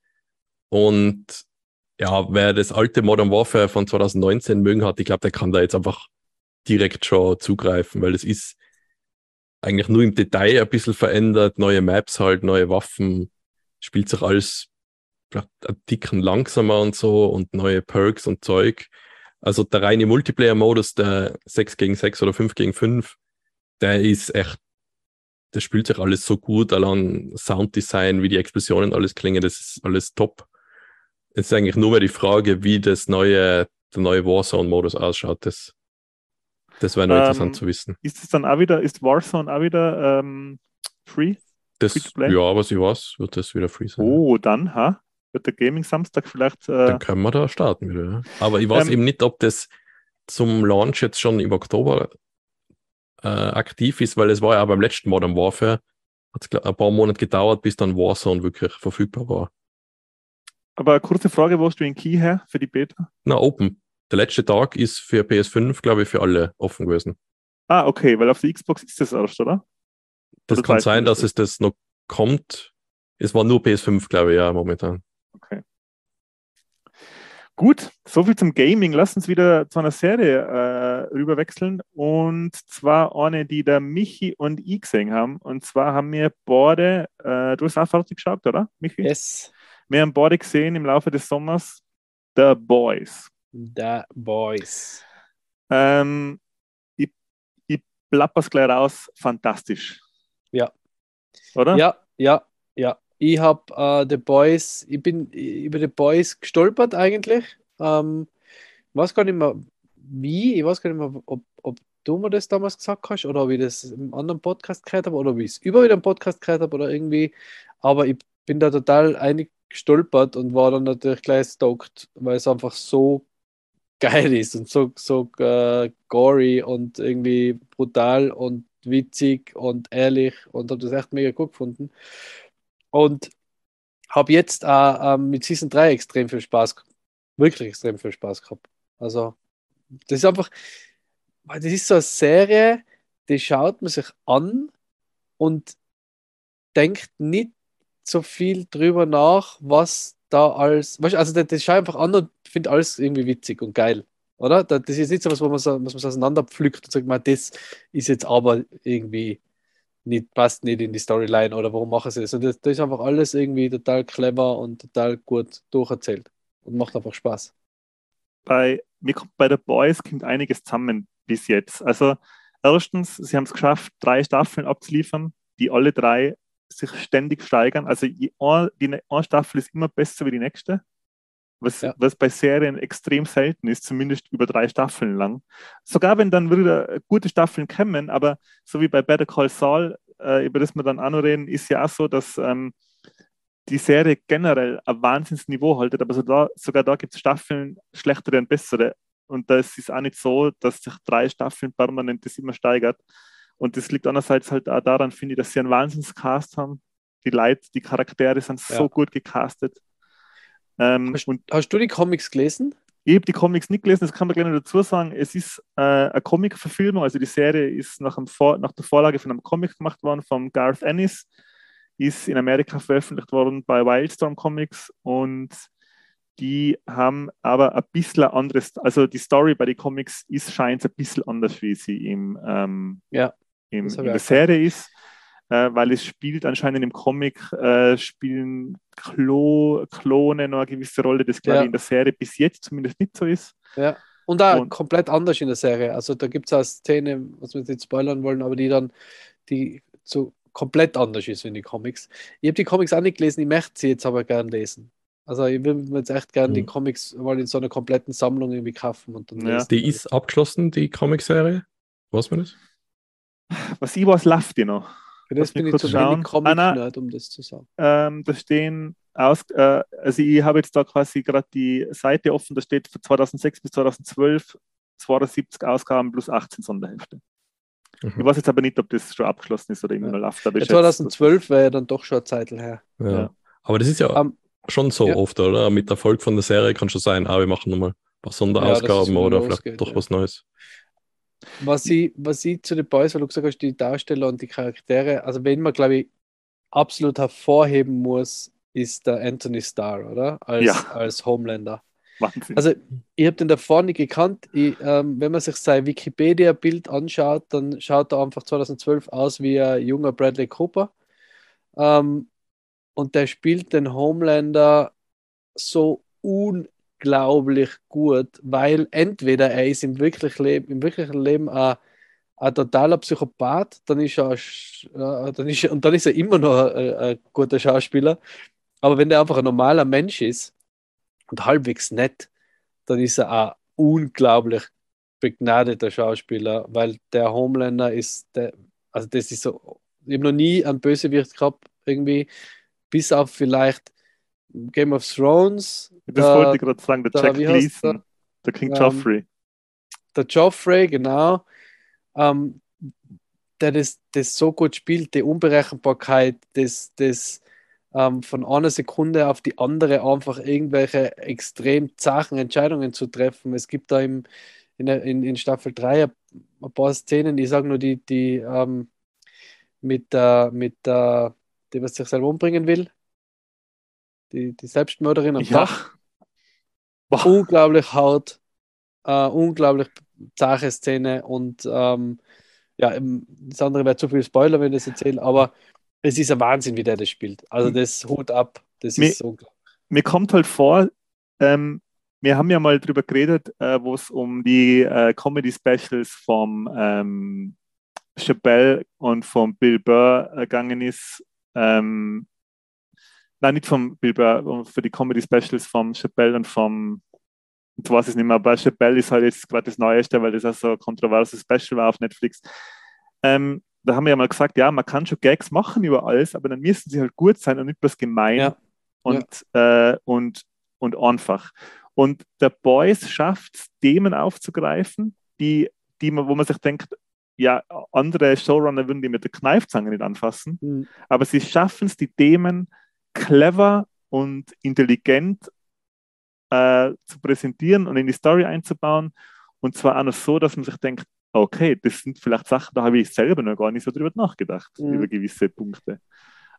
und ja, wer das alte Modern Warfare von 2019 mögen hat, ich glaube, der kann da jetzt einfach direkt schon zugreifen, weil es ist eigentlich nur im Detail ein bisschen verändert, neue Maps halt, neue Waffen, spielt sich alles ein Ticken langsamer und so und neue Perks und Zeug. Also der reine Multiplayer-Modus, der 6 gegen 6 oder 5 gegen 5, der ist echt das spielt sich alles so gut, allein Sounddesign, wie die Explosionen alles klingen, das ist alles top. Es ist eigentlich nur mehr die Frage, wie das neue, der neue Warzone-Modus ausschaut. Das, das wäre noch Ähm, interessant zu wissen. Ist es dann auch wieder, ist Warzone auch wieder ähm, free? Das, ja, aber sie was, wird das wieder free sein. Oh, dann, ha? Wird der Gaming Samstag vielleicht. Äh, Dann können wir da starten wieder. Ja. Aber ich weiß Ähm, eben nicht, ob das zum Launch jetzt schon im Oktober äh, aktiv ist, weil es war ja auch beim letzten Modern Warfare, hat es ein paar Monate gedauert, bis dann Warzone wirklich verfügbar war. Aber eine kurze Frage, wo hast du den Key her für die Beta? Na, Open. Der letzte Tag ist für PS5, glaube ich, für alle offen gewesen. Ah, okay, weil auf der Xbox ist das erst, oder? Das kann sein, dass es das noch kommt. Es war nur PS5, glaube ich, ja, momentan. Okay. Gut, soviel zum Gaming. Lass uns wieder zu einer Serie äh, rüberwechseln. Und zwar eine, die der Michi und ich gesehen haben. Und zwar haben wir beide, äh, du hast auch fertig geschaut, oder, Michi? Yes, Wir haben beide gesehen im Laufe des Sommers The Boys. The Boys. Ähm, ich, ich plapper's gleich raus, fantastisch. Ja. Oder? Ja, ja, ja. Ich habe äh, The Boys, ich bin über The Boys gestolpert eigentlich. Ähm, ich weiß gar nicht mehr wie, ich weiß gar nicht mehr, ob, ob du mir das damals gesagt hast oder ob ich das im anderen Podcast gehört habe oder ob ich es über wieder im Podcast gehört habe oder irgendwie. Aber ich bin da total einig gestolpert und war dann natürlich gleich stoked, weil es einfach so geil ist und so, so äh, gory und irgendwie brutal und witzig und ehrlich und habe das echt mega gut gefunden. Und habe jetzt äh, mit Season 3 extrem viel Spaß, wirklich extrem viel Spaß gehabt. Also, das ist einfach, das ist so eine Serie, die schaut man sich an und denkt nicht so viel drüber nach, was da alles, weißt, also das, das schaut einfach an und finde alles irgendwie witzig und geil, oder? Das ist nicht so was, wo man so, was man so auseinanderpflückt und sagt, man, das ist jetzt aber irgendwie nicht, passt nicht in die Storyline oder warum machen sie das? Und das, das ist einfach alles irgendwie total clever und total gut durcherzählt und macht einfach Spaß. bei, mir kommt bei The Boys kommt einiges zusammen bis jetzt. Also erstens, sie haben es geschafft, drei Staffeln abzuliefern, die alle drei sich ständig steigern. Also die ne- eine Staffel ist immer besser wie die nächste, was, Ja. was bei Serien extrem selten ist, zumindest über drei Staffeln lang. Sogar wenn dann wieder gute Staffeln kommen, aber so wie bei Better Call Saul, äh, über das wir dann auch noch reden, ist ja auch so, dass ähm, die Serie generell ein Wahnsinnsniveau haltet, aber sogar, sogar da gibt es Staffeln schlechtere und bessere. Und das ist auch nicht so, dass sich drei Staffeln permanent das immer steigert. Und das liegt andererseits halt auch daran, finde ich, dass sie einen Wahnsinnscast haben. Die Leute, die Charaktere sind so Ja. gut gecastet. Ähm, Hast, und hast du die Comics gelesen? ich habe die Comics nicht gelesen, das kann man gerne dazu sagen. Es ist äh, eine Comic-Verfilmung, also die Serie ist nach, nach der Vorlage von einem Comic gemacht worden von Garth Ennis, ist in Amerika veröffentlicht worden bei Wildstorm Comics und die haben aber ein bisschen anderes, also die Story bei den Comics ist scheint ein bisschen anders, wie sie im, ähm, Ja, im, in der Serie ist, äh, weil es spielt anscheinend im Comic, äh, spielen Klo, Klone noch eine gewisse Rolle, das glaube Ja. ich in der Serie bis jetzt zumindest nicht so ist. Ja. Und auch Und- komplett anders in der Serie. Also da gibt es eine Szene, was wir jetzt nicht spoilern wollen, aber die dann, die so komplett anders ist wie in die Comics. Ich habe die Comics auch nicht gelesen, ich möchte sie jetzt aber gern lesen. Also ich würde mir jetzt echt gern die Mhm. Comics mal in so einer kompletten Sammlung irgendwie kaufen und dann Ja. lesen. Die ist abgeschlossen, die Comicserie. Weiß man das? Was ich weiß, läuft die noch. Für das bin ich kurz zu schauen. wenig comic Ah, nein. nerd um das zu sagen. Ähm, da stehen aus, äh, also ich habe jetzt da quasi gerade die Seite offen, da steht von 2006 bis 2012 72 Ausgaben plus 18 Sonderhefte. Ich Mhm. weiß jetzt aber nicht, ob das schon abgeschlossen ist oder immer Ja. noch läuft. Aber Ja, ich schätze, 2012 wäre ja dann doch schon eine Zeit her. Ja. Ja. Aber das ist ja Ähm, schon so ja. oft, oder? Mit Erfolg von der Serie kann schon sein, ah, wir machen nochmal ein paar Sonderausgaben oder vielleicht doch ja. was Neues. Was ich, was ich zu den Boys, weil du gesagt hast, die Darsteller und die Charaktere, also wenn man, glaube ich, absolut hervorheben muss, ist der Anthony Starr, oder? Als, Ja. als Homelander. Wahnsinn. Also ich habe den davor nicht gekannt. Ich, ähm, wenn man sich sein Wikipedia-Bild anschaut, dann schaut er einfach 2012 aus wie ein junger Bradley Cooper. Ähm, und der spielt den Homelander so unglaublich gut, weil entweder er ist im wirklichen Leben, im wirklichen Leben ein, ein totaler Psychopath, dann ist er, äh, dann ist, er- und dann ist er immer noch ein, ein guter Schauspieler. Aber wenn der einfach ein normaler Mensch ist und halbwegs nett, dann ist er ein unglaublich begnadeter Schauspieler, weil der Homelander ist, der, also das ist so, ich habe noch nie einen Bösewicht gehabt, irgendwie, bis auf vielleicht Game of Thrones, das der, wollte ich gerade sagen, der da- Jack Gleason, der King Ähm, Joffrey. der Joffrey, genau. Ähm, der das, das so gut spielt, die Unberechenbarkeit, das, das ähm, von einer Sekunde auf die andere einfach irgendwelche extrem zachen Entscheidungen zu treffen. Es gibt da im, in, in, in Staffel 3 ein, ein paar Szenen, ich sage nur die, die ähm, mit der, mit der, die was sich selber umbringen will, die, die Selbstmörderin am Ja. Dach. Boah. Unglaublich hart, äh, unglaublich zache Szene und ähm, ja, im- das andere wäre zu viel Spoiler, wenn ich das erzähle, aber es ist ein Wahnsinn, wie der das spielt. Also das Hut ab, das Mir- ist unglaublich. mir kommt halt vor, ähm, wir haben ja mal drüber geredet, äh, wo es um die äh, Comedy-Specials vom ähm, Chappelle und vom Bill Burr äh, gegangen ist. Ähm, nein, nicht vom Bill Burr, für die Comedy-Specials vom Chappelle und vom, jetzt weiß ich es nicht mehr, aber Chappelle ist halt jetzt gerade das Neueste, weil das auch so ein kontroverses Special war auf Netflix. Ähm, da haben wir ja mal gesagt, ja, man kann schon Gags machen über alles, aber dann müssen sie halt gut sein und nicht bloß gemein Ja. und, äh, und, und einfach. Und der Boys schafft es, Themen aufzugreifen, die, die man, wo man sich denkt, ja, andere Showrunner würden die mit der Kneifzange nicht anfassen, Hm. aber sie schaffen es, die Themen clever und intelligent äh, zu präsentieren und in die Story einzubauen. Und zwar auch noch so, dass man sich denkt, okay, das sind vielleicht Sachen, da habe ich selber noch gar nicht so drüber nachgedacht, Mhm. über gewisse Punkte.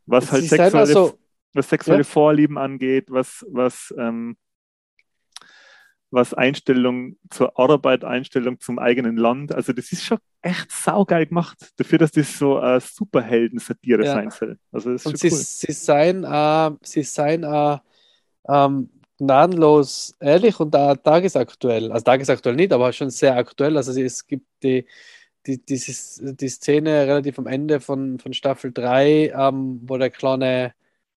Was halt Sie sind sexuelle, also, was sexuelle Ja. Vorlieben angeht, was, was, ähm, was Einstellung zur Arbeit, Einstellung zum eigenen Land. Also das ist schon echt saugeil gemacht, dafür, dass das so eine Superhelden-Satire Ja. sein soll. Also das ist und schon sie, cool. sie seien, äh, sie seien äh, ähm, gnadenlos ehrlich und auch tagesaktuell. Also tagesaktuell nicht, aber schon sehr aktuell. Also es gibt die, die, dieses, die Szene relativ am Ende von, von Staffel 3, ähm, wo der kleine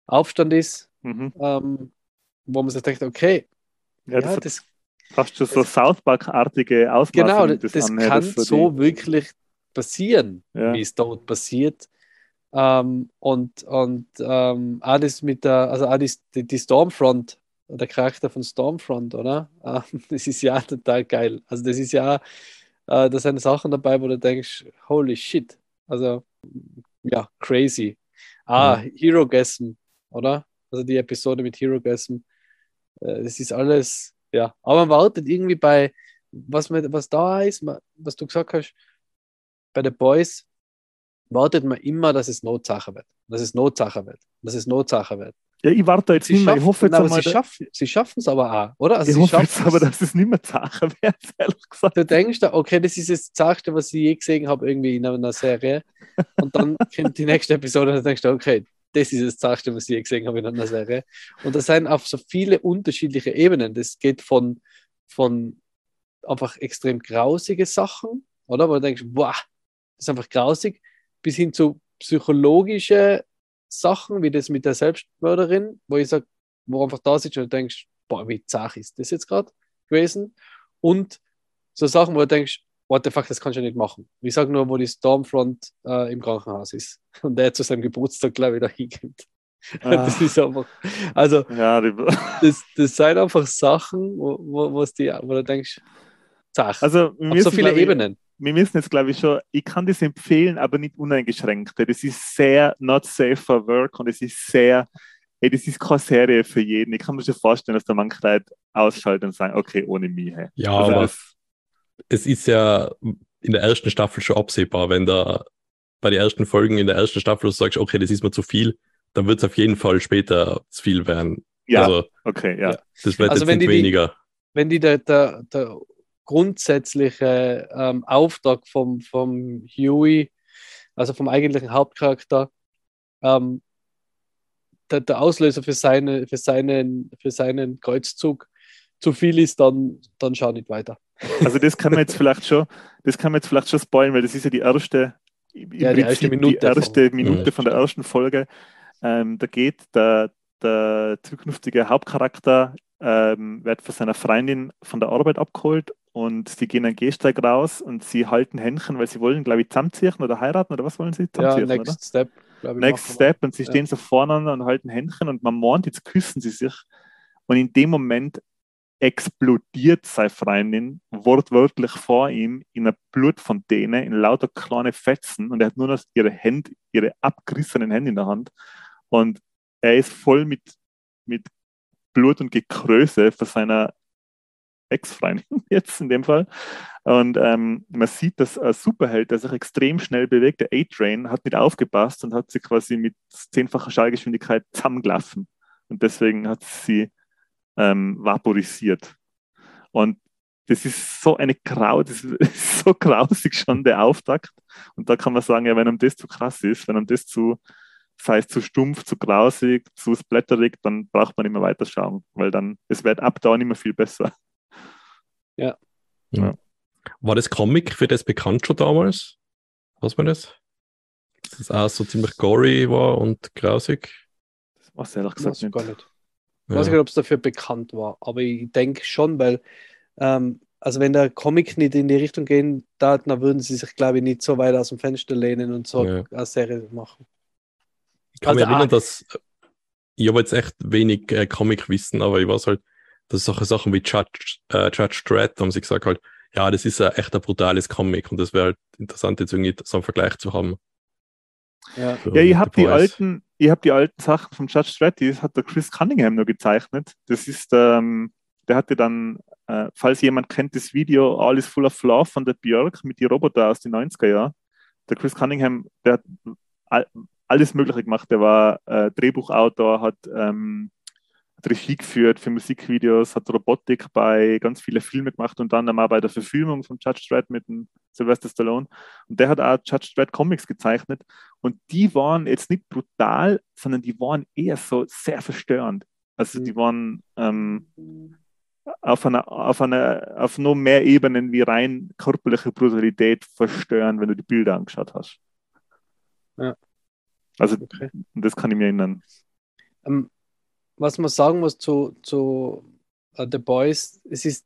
Aufstand ist, Mhm. ähm, wo man sich denkt, okay, Ja, ja, das hat das, fast schon so South Park-artige Ausmaße. genau, das, ja, kann das so die- wirklich passieren. Ja. wie es dort passiert. Ähm, und und ähm, das mit der, also auch die, die, Stormfront, der Charakter von Stormfront, oder? Ähm, das ist ja total geil. Also das ist ja, äh, da sind Sachen dabei, wo du denkst, holy shit. Also ja, crazy. Ah, Hero Gasm, oder? Also die Episode mit Hero Gasm. Äh, das ist alles, ja. Aber man wartet irgendwie bei, was, mit, was da ist, was du gesagt hast, bei den Boys wartet man immer, dass es Notsache wird. Dass es Notsache wird. Dass es Notsache wird. ja, ich warte da jetzt Sie nicht mehr. Ich hoffe jetzt aber einmal, sie schaffen sie schaffen es aber auch, oder? Also ich sie hoffe jetzt aber, dass es nicht mehr Sache wird, ehrlich gesagt. Du denkst, da, okay, das ist das Zachste, was ich je gesehen habe, irgendwie in einer Serie. Und dann kommt die nächste Episode und dann denkst du, okay, das ist das Zachste, was ich gesehen habe in einer Serie. Und das sind auf so viele unterschiedliche Ebenen. Das geht von, von einfach extrem grausige Sachen, oder? Wo du denkst, wow, das ist einfach grausig, bis hin zu psychologische Sachen, wie das mit der Selbstmörderin, wo ich sage, wo einfach da sitzt und denkst, boah, wie zach ist das jetzt gerade gewesen? Und so Sachen, wo du denkst, what the fuck, das kannst du nicht machen. Ich sage nur, wo die Stormfront äh, im Krankenhaus ist und der zu seinem Geburtstag, glaube ich, da hinkommt. Das Ah, ist einfach, also ja, die, das, das sind einfach Sachen, wo, wo, die, wo du denkst, zach. also müssen, so viele ich, Ebenen. wir müssen jetzt, glaube ich, schon, ich kann das empfehlen, aber nicht uneingeschränkt. Das ist sehr not safe for work und es ist sehr, ey, das ist keine Serie für jeden. Ich kann mir schon vorstellen, dass da manche Leute ausschalten und sagen, okay, ohne mich. Hey. Ja, Also aber das, es ist ja in der ersten Staffel schon absehbar, wenn da bei den ersten Folgen in der ersten Staffel du sagst, okay, das ist mir zu viel, dann wird es auf jeden Fall später zu viel werden. ja, Also okay, ja. Ja. das wird Also jetzt wenn nicht die- weniger. wenn die der, der, der grundsätzliche ähm, Auftrag vom, vom Huey, also vom eigentlichen Hauptcharakter, ähm, der, der Auslöser für, seine, für, seinen, für seinen Kreuzzug zu viel ist, dann, dann schau nicht weiter. Also das kann man jetzt vielleicht schon, das kann man jetzt vielleicht schon spoilen, weil das ist ja die erste, im Ja, die erste Minute die erste von- Minute Mhm. von der ersten Folge. Ähm, da geht der, der zukünftige Hauptcharakter, ähm, wird von seiner Freundin von der Arbeit abgeholt und sie gehen einen Gehsteig raus und sie halten Händchen, weil sie wollen, glaube ich, zusammenziehen oder heiraten oder was wollen sie? Ja, next oder? step, ich. Next. Step und sie Ja. stehen so voreinander und halten Händchen und man meint, jetzt küssen sie sich. Und in dem Moment explodiert seine Freundin wortwörtlich vor ihm in einer Blutfontäne, in lauter kleine Fetzen und er hat nur noch ihre Hände, ihre abgerissenen Hände in der Hand und er ist voll mit, mit Blut und Gekröse für seiner Ex-Freundin jetzt in dem Fall. Und ähm, man sieht, dass ein Superheld, der sich extrem schnell bewegt, der A-Train, hat nicht aufgepasst und hat sie quasi mit zehnfacher Schallgeschwindigkeit zusammengelassen. Und deswegen hat sie ähm, vaporisiert. Und das ist so eine Grau, das ist so grausig schon der Auftakt. Und da kann man sagen, ja, wenn einem das zu krass ist, wenn einem das zu, sei es zu stumpf, zu grausig, zu splatterig, dann braucht man immer weiter schauen, weil dann, es wird ab da nicht mehr viel besser. Ja. ja. War das Comic für das bekannt schon damals? Was war das? Dass es auch so ziemlich gory war und grausig? Das war ehrlich gesagt nicht. gar nicht. Ich weiß nicht, ob es dafür bekannt war, aber ich denke schon, weil, ähm, also wenn der Comic nicht in die Richtung gehen darf, dann würden sie sich, glaube ich, nicht so weit aus dem Fenster lehnen und so ja. eine Serie machen. Ich kann also, mich erinnern, ah, dass ich habe jetzt echt wenig äh, Comic-Wissen, aber ich weiß halt, dass solche Sachen wie Judge, äh, Judge Dredd haben sie gesagt halt, ja, das ist ein echt ein brutales Comic und das wäre halt interessant, jetzt irgendwie so einen Vergleich zu haben. Ja, so, ja ihr habt die alten, ihr habt die alten Sachen von Judge Dredd, die hat der Chris Cunningham nur gezeichnet. Das ist, ähm, der hatte dann, äh, falls jemand kennt, das Video All is Full of Love von der Björk mit die Roboter aus den 90er Jahren. Der Chris Cunningham, der hat alles Mögliche gemacht. Der war äh, Drehbuchautor, hat ähm, hat Regie geführt für Musikvideos, hat Robotik bei ganz vielen Filmen gemacht und dann auch bei der Verfilmung von Judge Dredd mit dem Sylvester Stallone. Und der hat auch Judge Dredd Comics gezeichnet und die waren jetzt nicht brutal, sondern die waren eher so sehr verstörend. Also die waren ähm, auf, einer, auf, einer, auf nur mehr Ebenen wie rein körperliche Brutalität verstörend, wenn du die Bilder angeschaut hast. Ja. Also okay. das kann ich mir erinnern. Um, ähm, was man sagen muss zu, zu uh, The Boys, es ist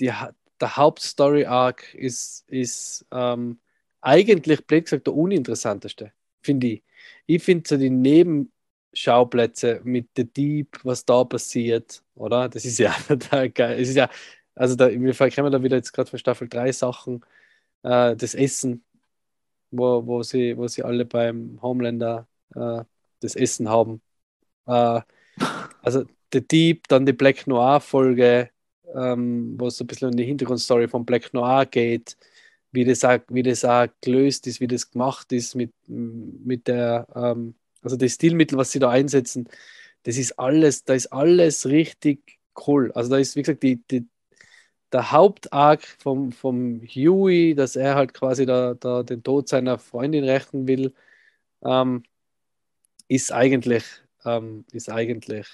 die, der Hauptstory-Arc ist, ist ähm, eigentlich, blöd gesagt, der uninteressanteste, finde ich. Ich finde so die Nebenschauplätze mit The Deep, was da passiert, oder? Das ist ja total geil. Es ist ja, also da, mir kommen da wieder jetzt gerade von Staffel 3 Sachen, äh, das Essen, wo, wo, sie, wo sie alle beim Homelander äh, das Essen haben. Äh, also The Deep, dann die Black Noir-Folge, ähm, wo es ein bisschen um die Hintergrundstory von Black Noir geht, wie das auch, wie das auch gelöst ist, wie das gemacht ist mit, mit der, ähm, also das Stilmittel, was sie da einsetzen, das ist alles, da ist alles richtig cool. Also da ist, wie gesagt, die, die, der Hauptarg vom, vom Huey, dass er halt quasi da, da den Tod seiner Freundin rächen will, ähm, ist eigentlich, ähm, ist eigentlich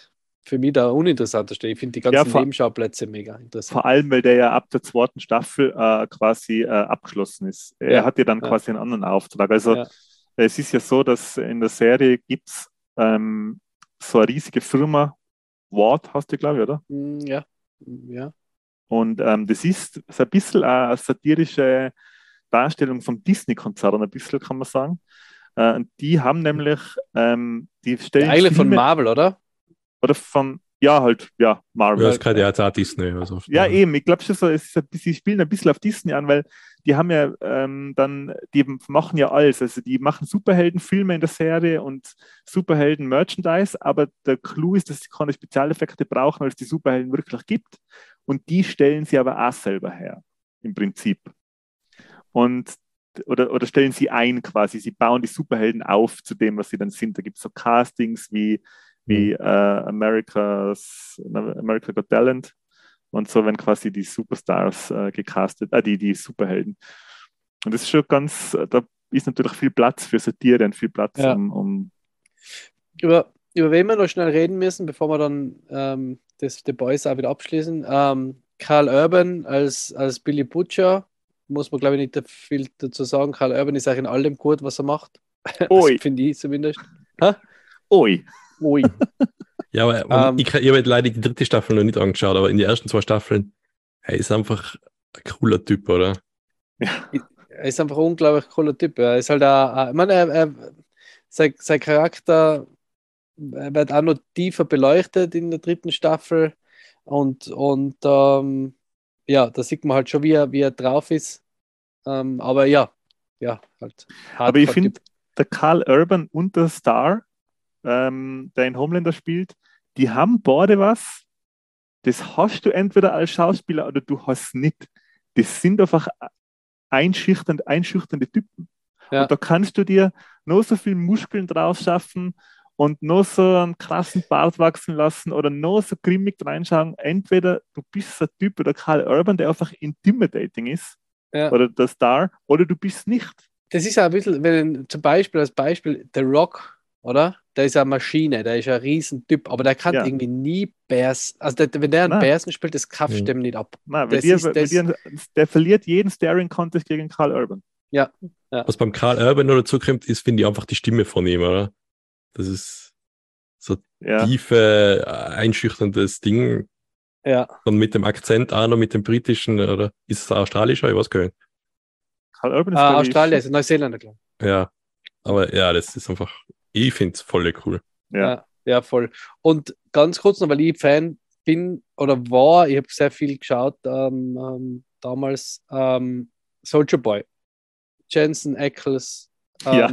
für mich der uninteressanteste. Ich finde die ganzen ja, vor, Nebenschauplätze mega interessant. Vor allem, weil der ja ab der zweiten Staffel äh, quasi äh, abgeschlossen ist. Er ja, hat ja dann ja. quasi einen anderen Auftrag. Also es ist ja so, dass in der Serie gibt es ähm, so eine riesige Firma, Ward hast du, glaube ich, oder? Mm, ja, mm, ja. Und ähm, das ist so ein bisschen eine satirische Darstellung vom Disney-Konzern, ein bisschen kann man sagen. Äh, und die haben nämlich, ähm, die stellen. Ja, eigentlich Filme, von Marvel, oder? oder von, ja, halt, ja, Marvel. Ja, ist gerade ja auch Disney. Also ja, eben, ich glaube schon so, es ist, sie spielen ein bisschen auf Disney an, weil die haben ja ähm, dann, die machen ja alles. Also die machen Superheldenfilme in der Serie und Superhelden-Merchandise, aber der Clou ist, dass sie keine Spezialeffekte brauchen, weil es die Superhelden wirklich gibt. Und die stellen sie aber auch selber her, im Prinzip. Und oder, oder stellen sie ein quasi, sie bauen die Superhelden auf zu dem, was sie dann sind. Da gibt es so Castings wie wie äh, America's, America Got Talent und so wenn quasi die Superstars äh, gecastet, äh, die, die Superhelden. Und das ist schon ganz, da ist natürlich viel Platz für Satire und viel Platz ja. um, um über, über wen wir noch schnell reden müssen, bevor wir dann ähm, das The Boys auch wieder abschließen. Ähm, Karl Urban als, als Billy Butcher, muss man glaube ich nicht viel dazu sagen. Karl Urban ist eigentlich in allem gut, was er macht. Ui. Finde ich zumindest. Ha? Ui. Ui. ja, aber um, ähm. ich, ich habe leider die dritte Staffel noch nicht angeschaut, aber in den ersten zwei Staffeln, er ist einfach ein cooler Typ, oder? Ja. Er ist einfach ein unglaublich cooler Typ. Er ist halt auch, ich meine, er, er, sein, sein Charakter wird auch noch tiefer beleuchtet in der dritten Staffel. Und, und ähm, ja, da sieht man halt schon, wie er, wie er drauf ist. Ähm, aber ja, ja, halt. Aber ich finde, der Karl Urban und der Star, ähm, der in Homelander spielt, die haben beide was, das hast du entweder als Schauspieler oder du hast nicht. Das sind einfach einschüchternde, einschüchternde Typen. Ja. Und da kannst du dir noch so viel Muskeln drauf schaffen und noch so einen krassen Bart wachsen lassen oder noch so grimmig reinschauen. Entweder du bist ein Typ oder Karl Urban, der einfach intimidating ist, Ja. oder der Star, oder du bist nicht. Das ist ja ein bisschen, wenn zum Beispiel als Beispiel The Rock, oder? Der ist ja eine Maschine, der ist ja ein Riesentyp, aber der kann Ja. irgendwie nie Bärs, also der, wenn der einen Nein. Bärsen spielt, das kauft Mhm. dem nicht ab. Nein, weil Das dir, ist das- dir, der verliert jeden Staring-Contest gegen Karl Urban. Was beim Karl Urban noch dazu kommt, ist, finde ich, einfach die Stimme von ihm, oder? Das ist so Ja. tiefe, äh, einschüchterndes Ding. Ja, Und mit dem Akzent auch noch mit dem britischen, oder ist es australischer? Ich weiß gar nicht. Karl Urban ist, ah, ich, Australien, also Neuseeländer, glaube Ja. Aber ja, das ist einfach, ich finde es voll cool. ich. Ja. Ja, ja, voll. Und ganz kurz noch, weil ich Fan bin oder war, ich habe sehr viel geschaut ähm, ähm, damals, ähm, Soldier Boy. Jensen Ackles, Ja.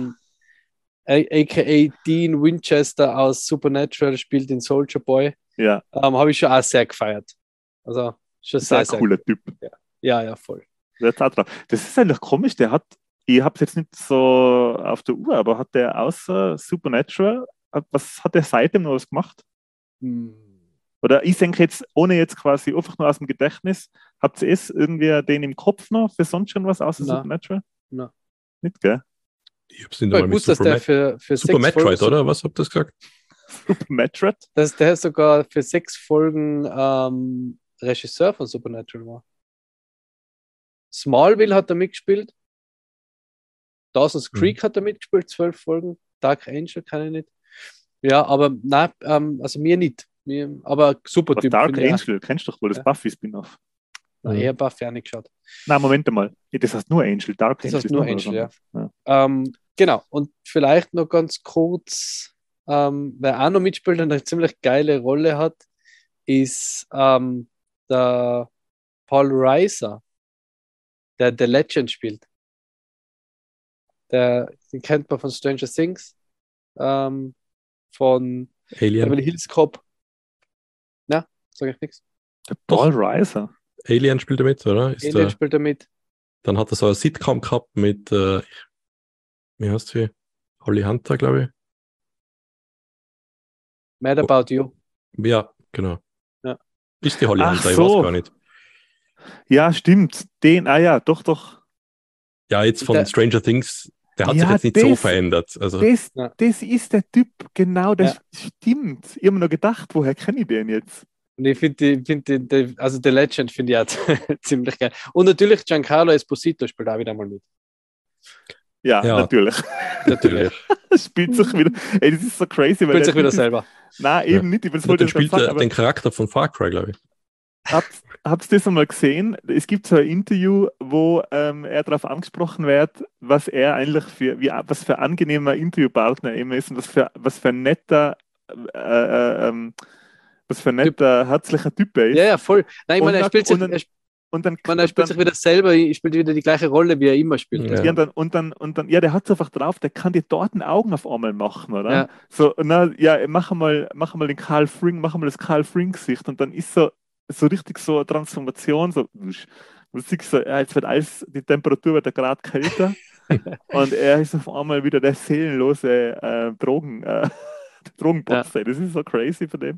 Aka Dean Winchester aus Supernatural spielt in Soldier Boy. Ja, Ähm, habe ich schon auch sehr gefeiert. Also schon ist sehr, ein sehr cooler Typ. Ja, ja, voll. Auch drauf. Das ist eigentlich komisch, der hat, ich habe es jetzt nicht so auf der Uhr, aber hat der außer Supernatural, was hat der seitdem noch was gemacht? Hm. Oder ich denke jetzt, ohne jetzt quasi einfach nur aus dem Gedächtnis, habt ihr es irgendwie den im Kopf noch für sonst schon was außer Na. Supernatural? Na. Nicht, gell? Ich hab's nicht Ich einmal mit wusste, dass Super, der für, für Super sechs Metroid, Folgen, oder? Was habt ihr das gesagt? Supernatural? Dass der sogar für sechs Folgen ähm, Regisseur von Supernatural war. Smallville hat er mitgespielt. Dawson's Mhm. Creek hat er mitgespielt, zwölf Folgen. Dark Angel kann ich nicht. Ja, aber nein, ähm, also mir nicht. Mir, aber super Was Typ. Dark. Angel, kennst du doch wohl das Ja. Buffy-Spin-Off. Nein, ich habe Buffy auch nicht geschaut. Na, Moment einmal. Das heißt nur Angel. Dark Das Angel. heißt ist nur Angel, ja. ja. Ähm, genau, und vielleicht noch ganz kurz, ähm, wer auch noch mitspielt und eine ziemlich geile Rolle hat, ist ähm, der Paul Reiser, der The Legend spielt. Der, den kennt man von Stranger Things, ähm, von Alien. Beverly Hills Cop. Na, sag ich nichts. Der Paul Reiser. Alien spielt er mit, oder? Ist Alien der, spielt er mit. dann hat er so eine Sitcom gehabt mit, äh, wie heißt sie? Holly Hunter, glaube ich. Mad About You. Ja, genau. Ja. Ist die Holly Ach Hunter, ich so. weiß gar nicht. Ja, stimmt. Den, ah ja, doch, doch. Ja, jetzt von Der- Stranger Things, der hat Ja, sich jetzt nicht so das- verändert. Also, Das, Ja. das ist der Typ, genau, das stimmt. Ich habe mir noch gedacht, woher kenne ich den jetzt? Und ich finde, find die, die, also The Legend finde ich auch ziemlich geil. Und natürlich Giancarlo Esposito spielt auch wieder mal mit. Ja, Ja. natürlich. Natürlich. Spielt sich wieder. Ey, das ist so crazy, weil Spielt sich wieder selber. Nein, eben nicht. Ich ich gerade spielt sagen, er den Charakter von Far Cry, glaube ich. habt, habt ihr das einmal gesehen? Es gibt so ein Interview, wo ähm, er darauf angesprochen wird, was er eigentlich für, wie, was für ein angenehmer Interviewpartner immer ist und was für, was für ein netter, äh, äh, ähm, was für ein netter, herzlicher Typ er ist. Ja, ja, voll. Nein, ich Und meine, er dann- spielt sich, und dann- er, sp- Und dann, man, er spielt dann, sich wieder selber, er spielt wieder die gleiche Rolle, wie er immer spielt. Ja. Ja, und dann, und dann, und dann, ja, der hat es einfach drauf, der kann dir dort ein Augen auf einmal machen, oder? Ja. So, na, ja, mach mal, mach mal den Karl Fring, mach mal das Karl Fring-Gesicht und dann ist so, so richtig so eine Transformation, so, du siehst so, ja, jetzt wird alles, die Temperatur wird gerade kälter und er ist auf einmal wieder der seelenlose äh, Drogen, äh, Drogenboxer. Das ist so crazy für den.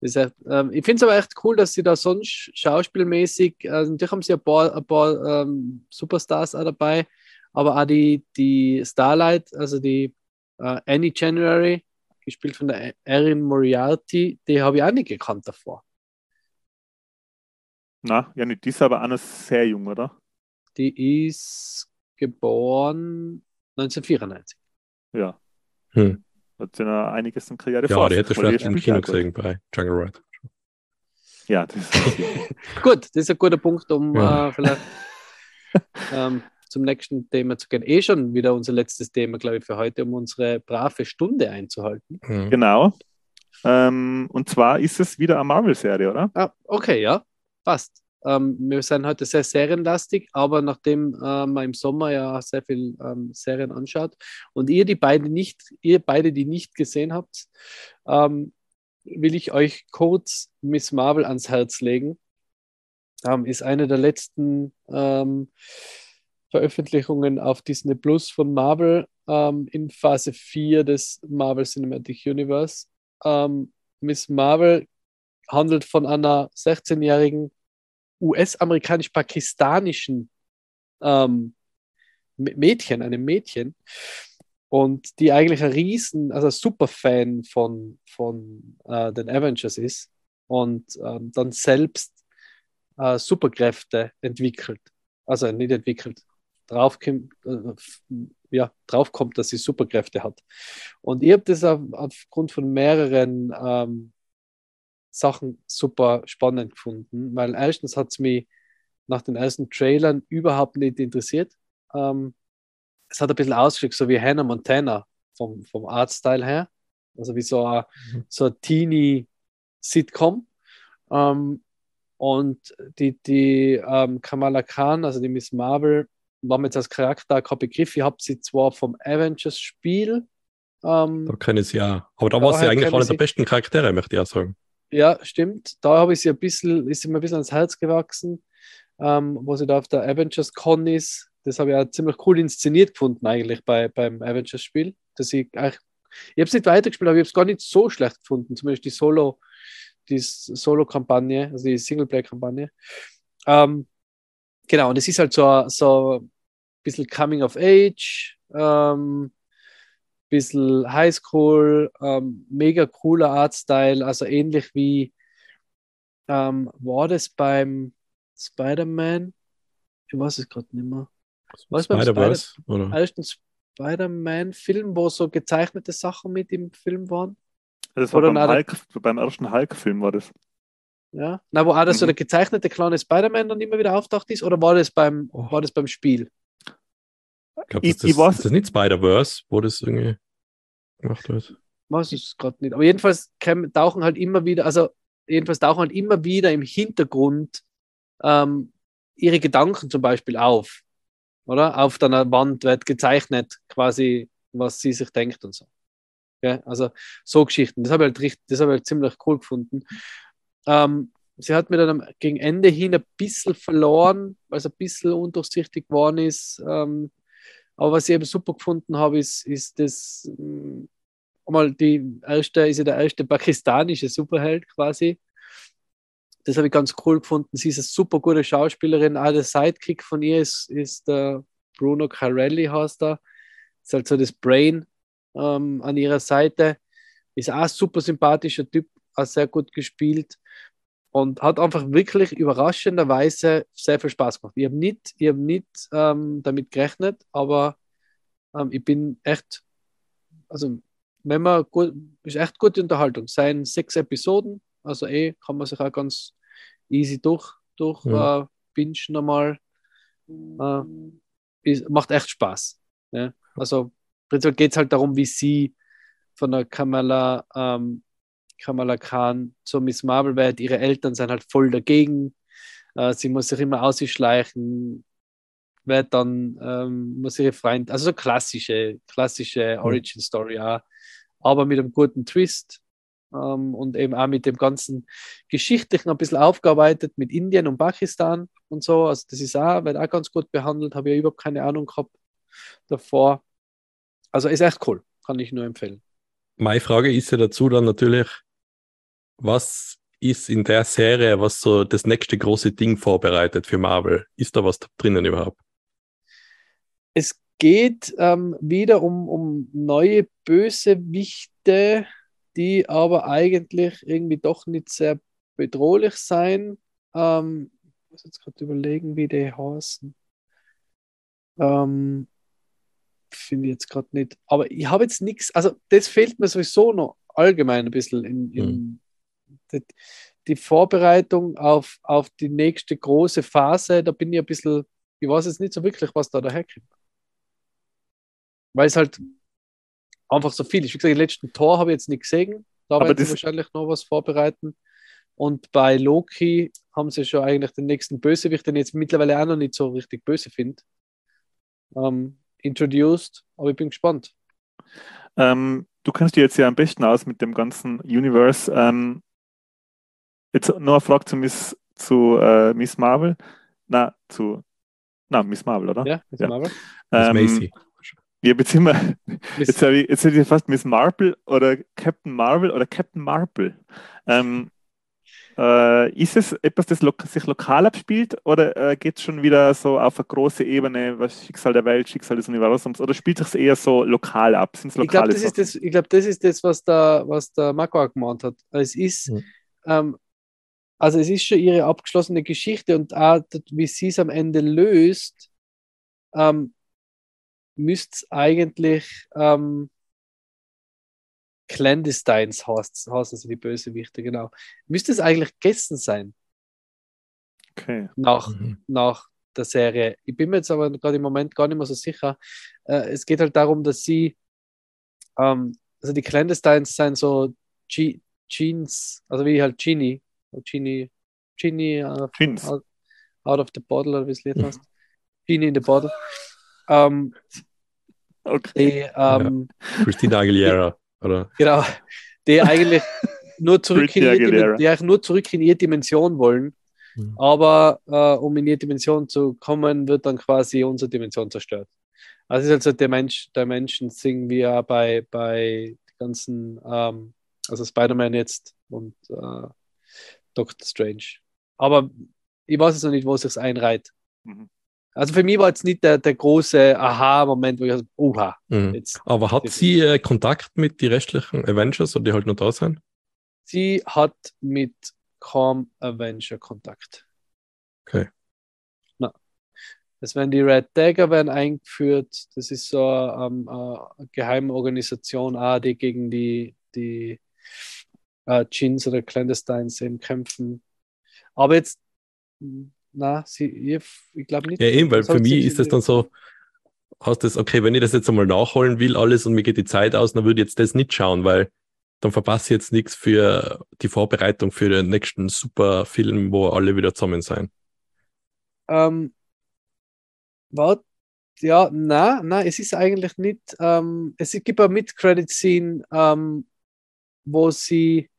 Das ist, ähm, ich finde es aber echt cool, dass sie da sonst schauspielmäßig, also natürlich haben sie ein paar, ein paar ähm, Superstars auch dabei, aber auch die, die Starlight, also die äh, Annie January, gespielt von der Erin Moriarty, die habe ich auch nicht gekannt davor. Na, ja, nicht, die ist aber auch noch sehr jung, oder? Die ist geboren 1994. Ja. Hm. Hat sie noch einiges in Karriere Ja, die sich, hätte vielleicht im spielt Kino ja gesehen bei Jungle Ride. Ja, das ist Gut, das ist ein guter Punkt, um Ja. äh, vielleicht ähm, zum nächsten Thema zu gehen. Eh schon wieder unser letztes Thema, glaube ich, für heute, um unsere brave Stunde einzuhalten. Hm. genau. Ähm, und zwar ist es wieder eine Marvel-Serie, oder? Ah, okay, ja, passt. Ähm, wir sind heute sehr serienlastig, aber nachdem äh, man im Sommer ja sehr viel ähm, Serien anschaut und ihr die beide nicht, ihr beide die nicht gesehen habt, ähm, will ich euch kurz Miss Marvel ans Herz legen. Ähm, ist eine der letzten ähm, Veröffentlichungen auf Disney Plus von Marvel ähm, in Phase 4 des Marvel Cinematic Universe. Miss Marvel handelt von einer 16-jährigen US-amerikanisch-pakistanischen ähm, Mädchen, einem Mädchen, und die eigentlich ein Riesen, also Superfan von, von äh, den Avengers ist und ähm, dann selbst äh, Superkräfte entwickelt. Also nicht entwickelt, draufkommt, äh, ja, draufkommt, dass sie Superkräfte hat. Und ich habe das auf, aufgrund von mehreren ähm, Sachen super spannend gefunden, weil erstens hat es mich nach den ersten Trailern überhaupt nicht interessiert. Ähm, es hat ein bisschen ausgeschaut, so wie Hannah Montana vom, vom Artstyle her. Also wie so ein, mhm. so ein Teenie-Sitcom. Ähm, und die, die ähm, Kamala Khan, also die Miss Marvel, war mir jetzt als Charakter kein Begriff. Ich habe sie zwar vom Avengers-Spiel. Ähm, da kenne ich sie ja. Aber da war sie eigentlich einer der besten Charaktere, möchte ich auch sagen. Ja, stimmt. Da habe ich sie ein bisschen, ist sie mir ein bisschen ans Herz gewachsen, ähm, wo sie da auf der Avengers Con ist. Das habe ich auch ziemlich cool inszeniert gefunden, eigentlich bei, beim Avengers-Spiel. Dass ich ich habe es nicht weitergespielt, aber ich habe es gar nicht so schlecht gefunden. Zumindest die Solo, die Solo-Kampagne, also die Singleplay-Kampagne. Ähm, genau, und es ist halt so, so ein bisschen Coming of Age. Ähm, bisschen Highschool, ähm, mega cooler Artstyle, also ähnlich wie ähm, war das beim Spider-Man? Ich weiß es gerade nicht mehr. Was Spider-Verse? Spider ersten Spider-Man-Film, wo so gezeichnete Sachen mit im Film waren? Das war beim, Hulk, beim ersten Hulk-Film war das. Ja, na, wo auch das mhm. so der gezeichnete kleine Spider-Man dann immer wieder auftaucht ist, oder war das beim, oh. war das beim Spiel? Ich glaube, das, das, das, ist nicht Spider-Verse, wo das irgendwie gemacht wird. Weiß ich gerade nicht. Aber jedenfalls tauchen halt immer wieder, also jedenfalls tauchen halt immer wieder im Hintergrund ähm, ihre Gedanken zum Beispiel auf. Oder? Auf der Wand wird gezeichnet, quasi, was sie sich denkt und so. Ja, also so Geschichten. Das habe ich halt, richtig, das habe ich halt ziemlich cool gefunden. Ähm, sie hat mir dann gegen Ende hin ein bisschen verloren, weil es ein bisschen undurchsichtig geworden ist. Ähm, aber was ich eben super gefunden habe, ist, ist das, ähm, mal die erste, ist ja der erste pakistanische Superheld quasi. Das habe ich ganz cool gefunden. Sie ist eine super gute Schauspielerin. Auch der Sidekick von ihr ist, ist der Bruno Carelli, heißt er. Ist halt so das Brain ähm, an ihrer Seite. Ist auch ein super sympathischer Typ, auch sehr gut gespielt und hat einfach wirklich überraschenderweise sehr viel Spaß gemacht. Ich habe nicht, ich hab nicht ähm, damit gerechnet, aber ähm, ich bin echt, also wenn man gut, ist echt gute Unterhaltung. Seien sechs Episoden, also eh kann man sich auch ganz easy durch, durch ja. äh, bingen nochmal. Äh, ist, macht echt Spaß. Ja? Also prinzipiell geht es halt darum, wie sie von der Kamala ähm, Kamala Khan zur Miss Marvel wird. Ihre Eltern sind halt voll dagegen. Äh, sie muss sich immer ausschleichen, wird dann, ähm, muss ihre Freunde, also so klassische, klassische mhm. Origin Story auch, aber mit einem guten Twist. Ähm, und eben auch mit dem ganzen Geschichtlichen ein bisschen aufgearbeitet mit Indien und Pakistan und so. Also das ist auch, wird auch ganz gut behandelt, habe ich überhaupt keine Ahnung gehabt davor. Also ist echt cool, kann ich nur empfehlen. Meine Frage ist ja dazu dann natürlich, was ist in der Serie, was so das nächste große Ding vorbereitet für Marvel? Ist da was drinnen überhaupt? Es geht ähm, wieder um, um neue Bösewichte, die aber eigentlich irgendwie doch nicht sehr bedrohlich sein. Ähm, ich muss jetzt gerade überlegen, wie die heißen. Ähm, Finde ich jetzt gerade nicht. Aber ich habe jetzt nichts, also das fehlt mir sowieso noch allgemein ein bisschen in, in, hm die, Vorbereitung auf, auf die nächste große Phase, da bin ich ein bisschen, ich weiß jetzt nicht so wirklich, was da daherkommt. Weil es halt einfach so viel ist. Wie gesagt, den letzten Tor habe ich jetzt nicht gesehen. Da Aber werden sie wahrscheinlich noch was vorbereiten. Und bei Loki haben sie schon eigentlich den nächsten Bösewicht, den ich jetzt mittlerweile auch noch nicht so richtig böse finde, ähm, introduced. Aber ich bin gespannt. Ähm, du kennst dich jetzt ja am besten aus mit dem ganzen Universe. Ähm, jetzt noch eine Frage zu Miss, zu, äh, Miss Marvel. Na, zu. Na, Miss Marvel, oder? Ja, jetzt Ja. Marvel. Miss Ähm, Macy. Ja, beziehungsweise, Miss- jetzt habe ich, jetzt hätte ich fast Miss Marple oder Captain Marvel oder Captain Marple. Ähm, äh, ist es etwas, das lo sich lokal abspielt oder äh, geht es schon wieder so auf eine große Ebene, was Schicksal der Welt, Schicksal des Universums oder spielt sich eher so lokal ab? Sind es Ich glaube, lokale das, das, ich glaub, das ist das, was der, was der Marco auch gemeint hat. Es ist, Mhm. ähm, also es ist schon ihre abgeschlossene Geschichte und auch, wie sie es am Ende löst, ähm, müsste es eigentlich ähm, Clandestines heißt, heißen sie die Bösewichte, genau. Müsste es eigentlich gegessen sein Okay. nach, Mhm. nach der Serie. Ich bin mir jetzt aber gerade im Moment gar nicht mehr so sicher. Äh, es geht halt darum, dass sie, ähm, also die Clandestines sind so Ge Jeans, also wie halt Genie, Genie, Genie uh, out, out of the bottle, oder wie es Lied heißt. Genie in the bottle. Ähm, Okay. die, ähm, Christina Aguilera. Oder? Genau, die eigentlich nur zurück in ihre, die eigentlich nur zurück in ihre Dimension wollen. Mhm. Aber äh, um in ihre Dimension zu kommen, wird dann quasi unsere Dimension zerstört. Also ist also der Mensch, der Menschen singen wie ja bei, bei den ganzen, ähm, also Spider-Man jetzt und äh, Doctor Strange. Aber ich weiß jetzt noch nicht, wo es sich einreiht. Mhm. Also für mich war jetzt nicht der, der große Aha-Moment, wo ich habe, oha, Mhm. jetzt Aber hat sie äh, Kontakt mit den restlichen Avengers oder die halt noch da sind? Sie hat mit kaum Avenger Kontakt. Okay. Na. Das werden die Red Dagger werden eingeführt. Das ist so ähm, äh, eine geheime Organisation, die gegen die, die äh, Jeans oder Clandestines eben kämpfen. Aber jetzt, na, sie, ich, ich glaube nicht. Ja, eben, weil für mich ist das dann so, hast das, okay, wenn ich das jetzt einmal nachholen will, alles und mir geht die Zeit aus, dann würde ich jetzt das nicht schauen, weil dann verpasse ich jetzt nichts für die Vorbereitung für den nächsten super Film, wo alle wieder zusammen sein. Ähm, wart, ja, na, na, es ist eigentlich nicht. Ähm, es gibt eine Mid-Credit-Scene, ähm, wo sie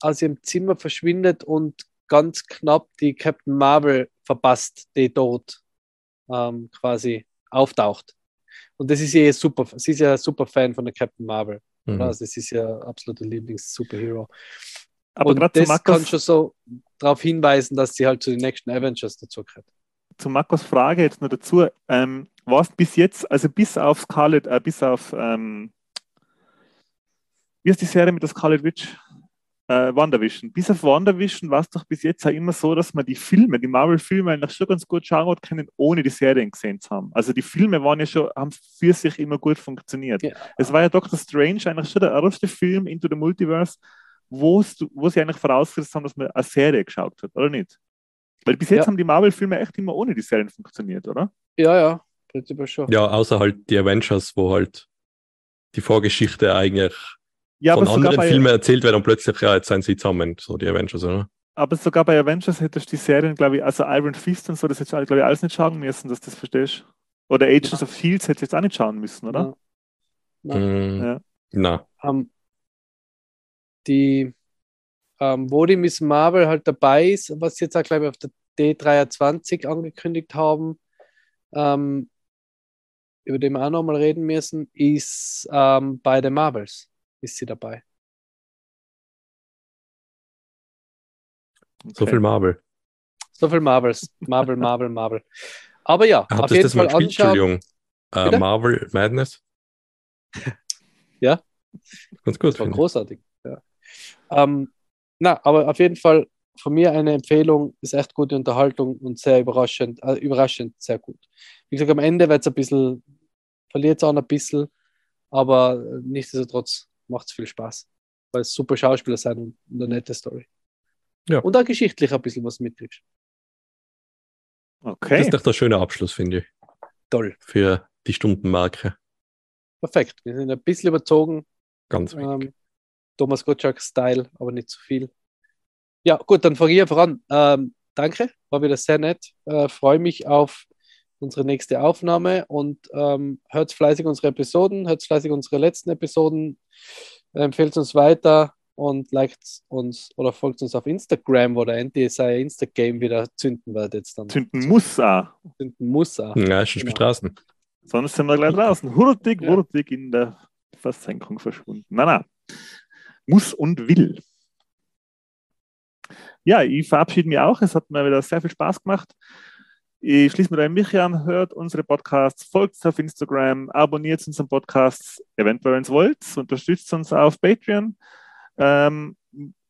aus ihrem Zimmer verschwindet und ganz knapp die Captain Marvel verpasst, die dort ähm, quasi auftaucht. Und das ist ja super. Sie ist ja ein super Fan von der Captain Marvel. Mhm. Also das ist ja absoluter Lieblings-Superhero. Aber gerade das kann Markus, schon so darauf hinweisen, dass sie halt zu den nächsten Avengers dazu gehört. zu Markus Frage jetzt noch dazu. Ähm, warst bis jetzt, also bis auf Scarlet, äh, bis auf, ähm, wie ist die Serie mit der Scarlet Witch? Äh, WandaVision. Bis auf WandaVision war es doch bis jetzt auch immer so, dass man die Filme, die Marvel-Filme eigentlich schon ganz gut schauen hat können, ohne die Serien gesehen zu haben. Also die Filme waren ja schon, haben für sich immer gut funktioniert. Ja. Es war ja Doctor Strange eigentlich schon der erste Film Into the Multiverse, wo sie eigentlich vorausgesetzt haben, dass man eine Serie geschaut hat, oder nicht? Weil bis jetzt Ja. haben die Marvel-Filme echt immer ohne die Serien funktioniert, oder? Ja, ja, prinzipiell schon. Ja, außer halt die Avengers, wo halt die Vorgeschichte eigentlich Ja, von aber sogar, anderen bei, Filmen erzählt wird und plötzlich, ja, jetzt sind sie zusammen, so die Avengers, oder? aber sogar bei Avengers hättest du die Serien, glaube ich, also Iron Fist und so, das hättest du, glaube ich, alles nicht schauen müssen, dass du das verstehst. Oder Agents of Shields hättest du jetzt auch nicht schauen müssen, oder? Ja. Mhm. Ja. Na, Ähm, die, ähm, wo die Miss Marvel halt dabei ist, was sie jetzt auch, glaube ich, auf der D23 angekündigt haben, ähm, über den wir auch nochmal reden müssen, ist bei den Marvels ist sie dabei. so Okay. viel Marvel. So viel Marvels. Marvel, Marvel, Marvel. Aber ja, Habt auf jeden das mal Fall gespielt, anschauen. Entschuldigung? Bitte? Marvel Madness? Ja. Ganz gut, Das war großartig. Ja. Ähm, na, aber auf jeden Fall von mir eine Empfehlung, ist echt gute Unterhaltung und sehr überraschend, äh, überraschend sehr gut. Wie gesagt, am Ende wird es ein bisschen, verliert es auch ein bisschen, aber äh, nichtsdestotrotz macht es viel Spaß, weil es super Schauspieler sind und eine nette Story. Ja. Und auch geschichtlich ein bisschen was mitkriegst. Das Okay. ist doch der schöne Abschluss, finde ich, Toll. für die Stundenmarke. Perfekt. Wir sind ein bisschen überzogen. Ganz wichtig. Ähm, Thomas Gottschalk-Style, aber nicht zu viel. Ja, gut, dann fange ich einfach an. Ähm, danke, war wieder sehr nett. Äh, Freue mich auf unsere nächste Aufnahme und ähm, hört fleißig unsere Episoden, hört fleißig unsere letzten Episoden, empfehlt uns weiter und liked uns oder folgt uns auf Instagram, wo der NTSI Instagame wieder zünden wird jetzt dann. Zünden muss auch. Zünden muss auch. Ja, schon Genau. Straßen. Sonst sind wir gleich draußen. Hurtig, Ja. hurtig in der Versenkung verschwunden. Na, na. Muss und will. Ja, ich verabschiede mich auch. Es hat mir wieder sehr viel Spaß gemacht. Ich schließe mich da in mich an, hört unsere Podcasts, folgt uns auf Instagram, abonniert unseren Podcast, eventuell, wenn ihr wollt, unterstützt uns auf Patreon. Ähm,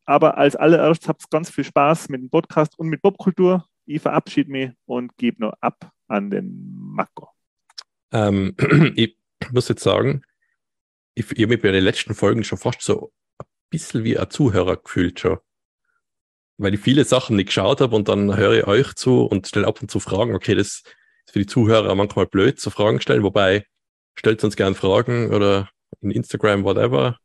aber als allererstes habt ganz viel Spaß mit dem Podcast und mit Popkultur. Ich verabschiede mich und gebe noch ab an den Marco. Ähm, ich muss jetzt sagen, ich, ich habe mich bei den letzten Folgen schon fast so ein bisschen wie ein Zuhörer gefühlt schon. Weil ich viele Sachen nicht geschaut habe und dann höre ich euch zu und stelle ab und zu Fragen. Okay, das ist für die Zuhörer manchmal blöd, so Fragen stellen, wobei stellt uns gerne Fragen oder in Instagram, whatever.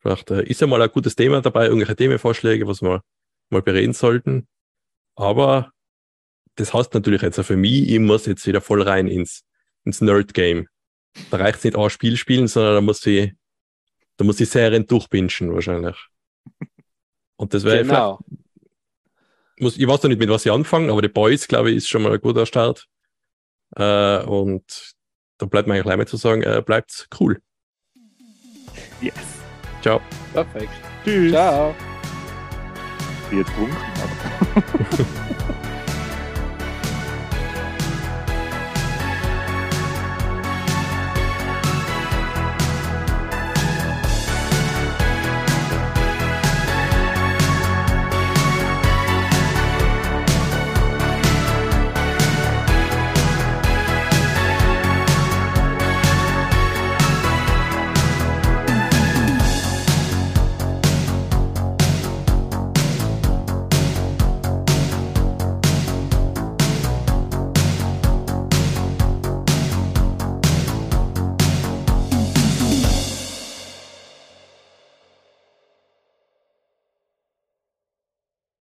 Vielleicht äh, ist ja mal ein gutes Thema dabei, irgendwelche Themenvorschläge, was wir mal bereden sollten. Aber das heißt natürlich jetzt auch für mich, ich muss jetzt wieder voll rein ins, ins Nerd-Game. Da reicht es nicht ein Spiel spielen, sondern da muss ich, da muss ich Serien durchbingen wahrscheinlich. Und das wäre Genau. Muss, ich weiß noch nicht, mit was ich anfange, aber The Boys, glaube ich, ist schon mal ein guter Start. Äh, und da bleibt mir eigentlich gleich mal zu sagen, äh, bleibt cool. Yes. Ciao. Perfekt. Tschüss. Ciao. Bunken, aber.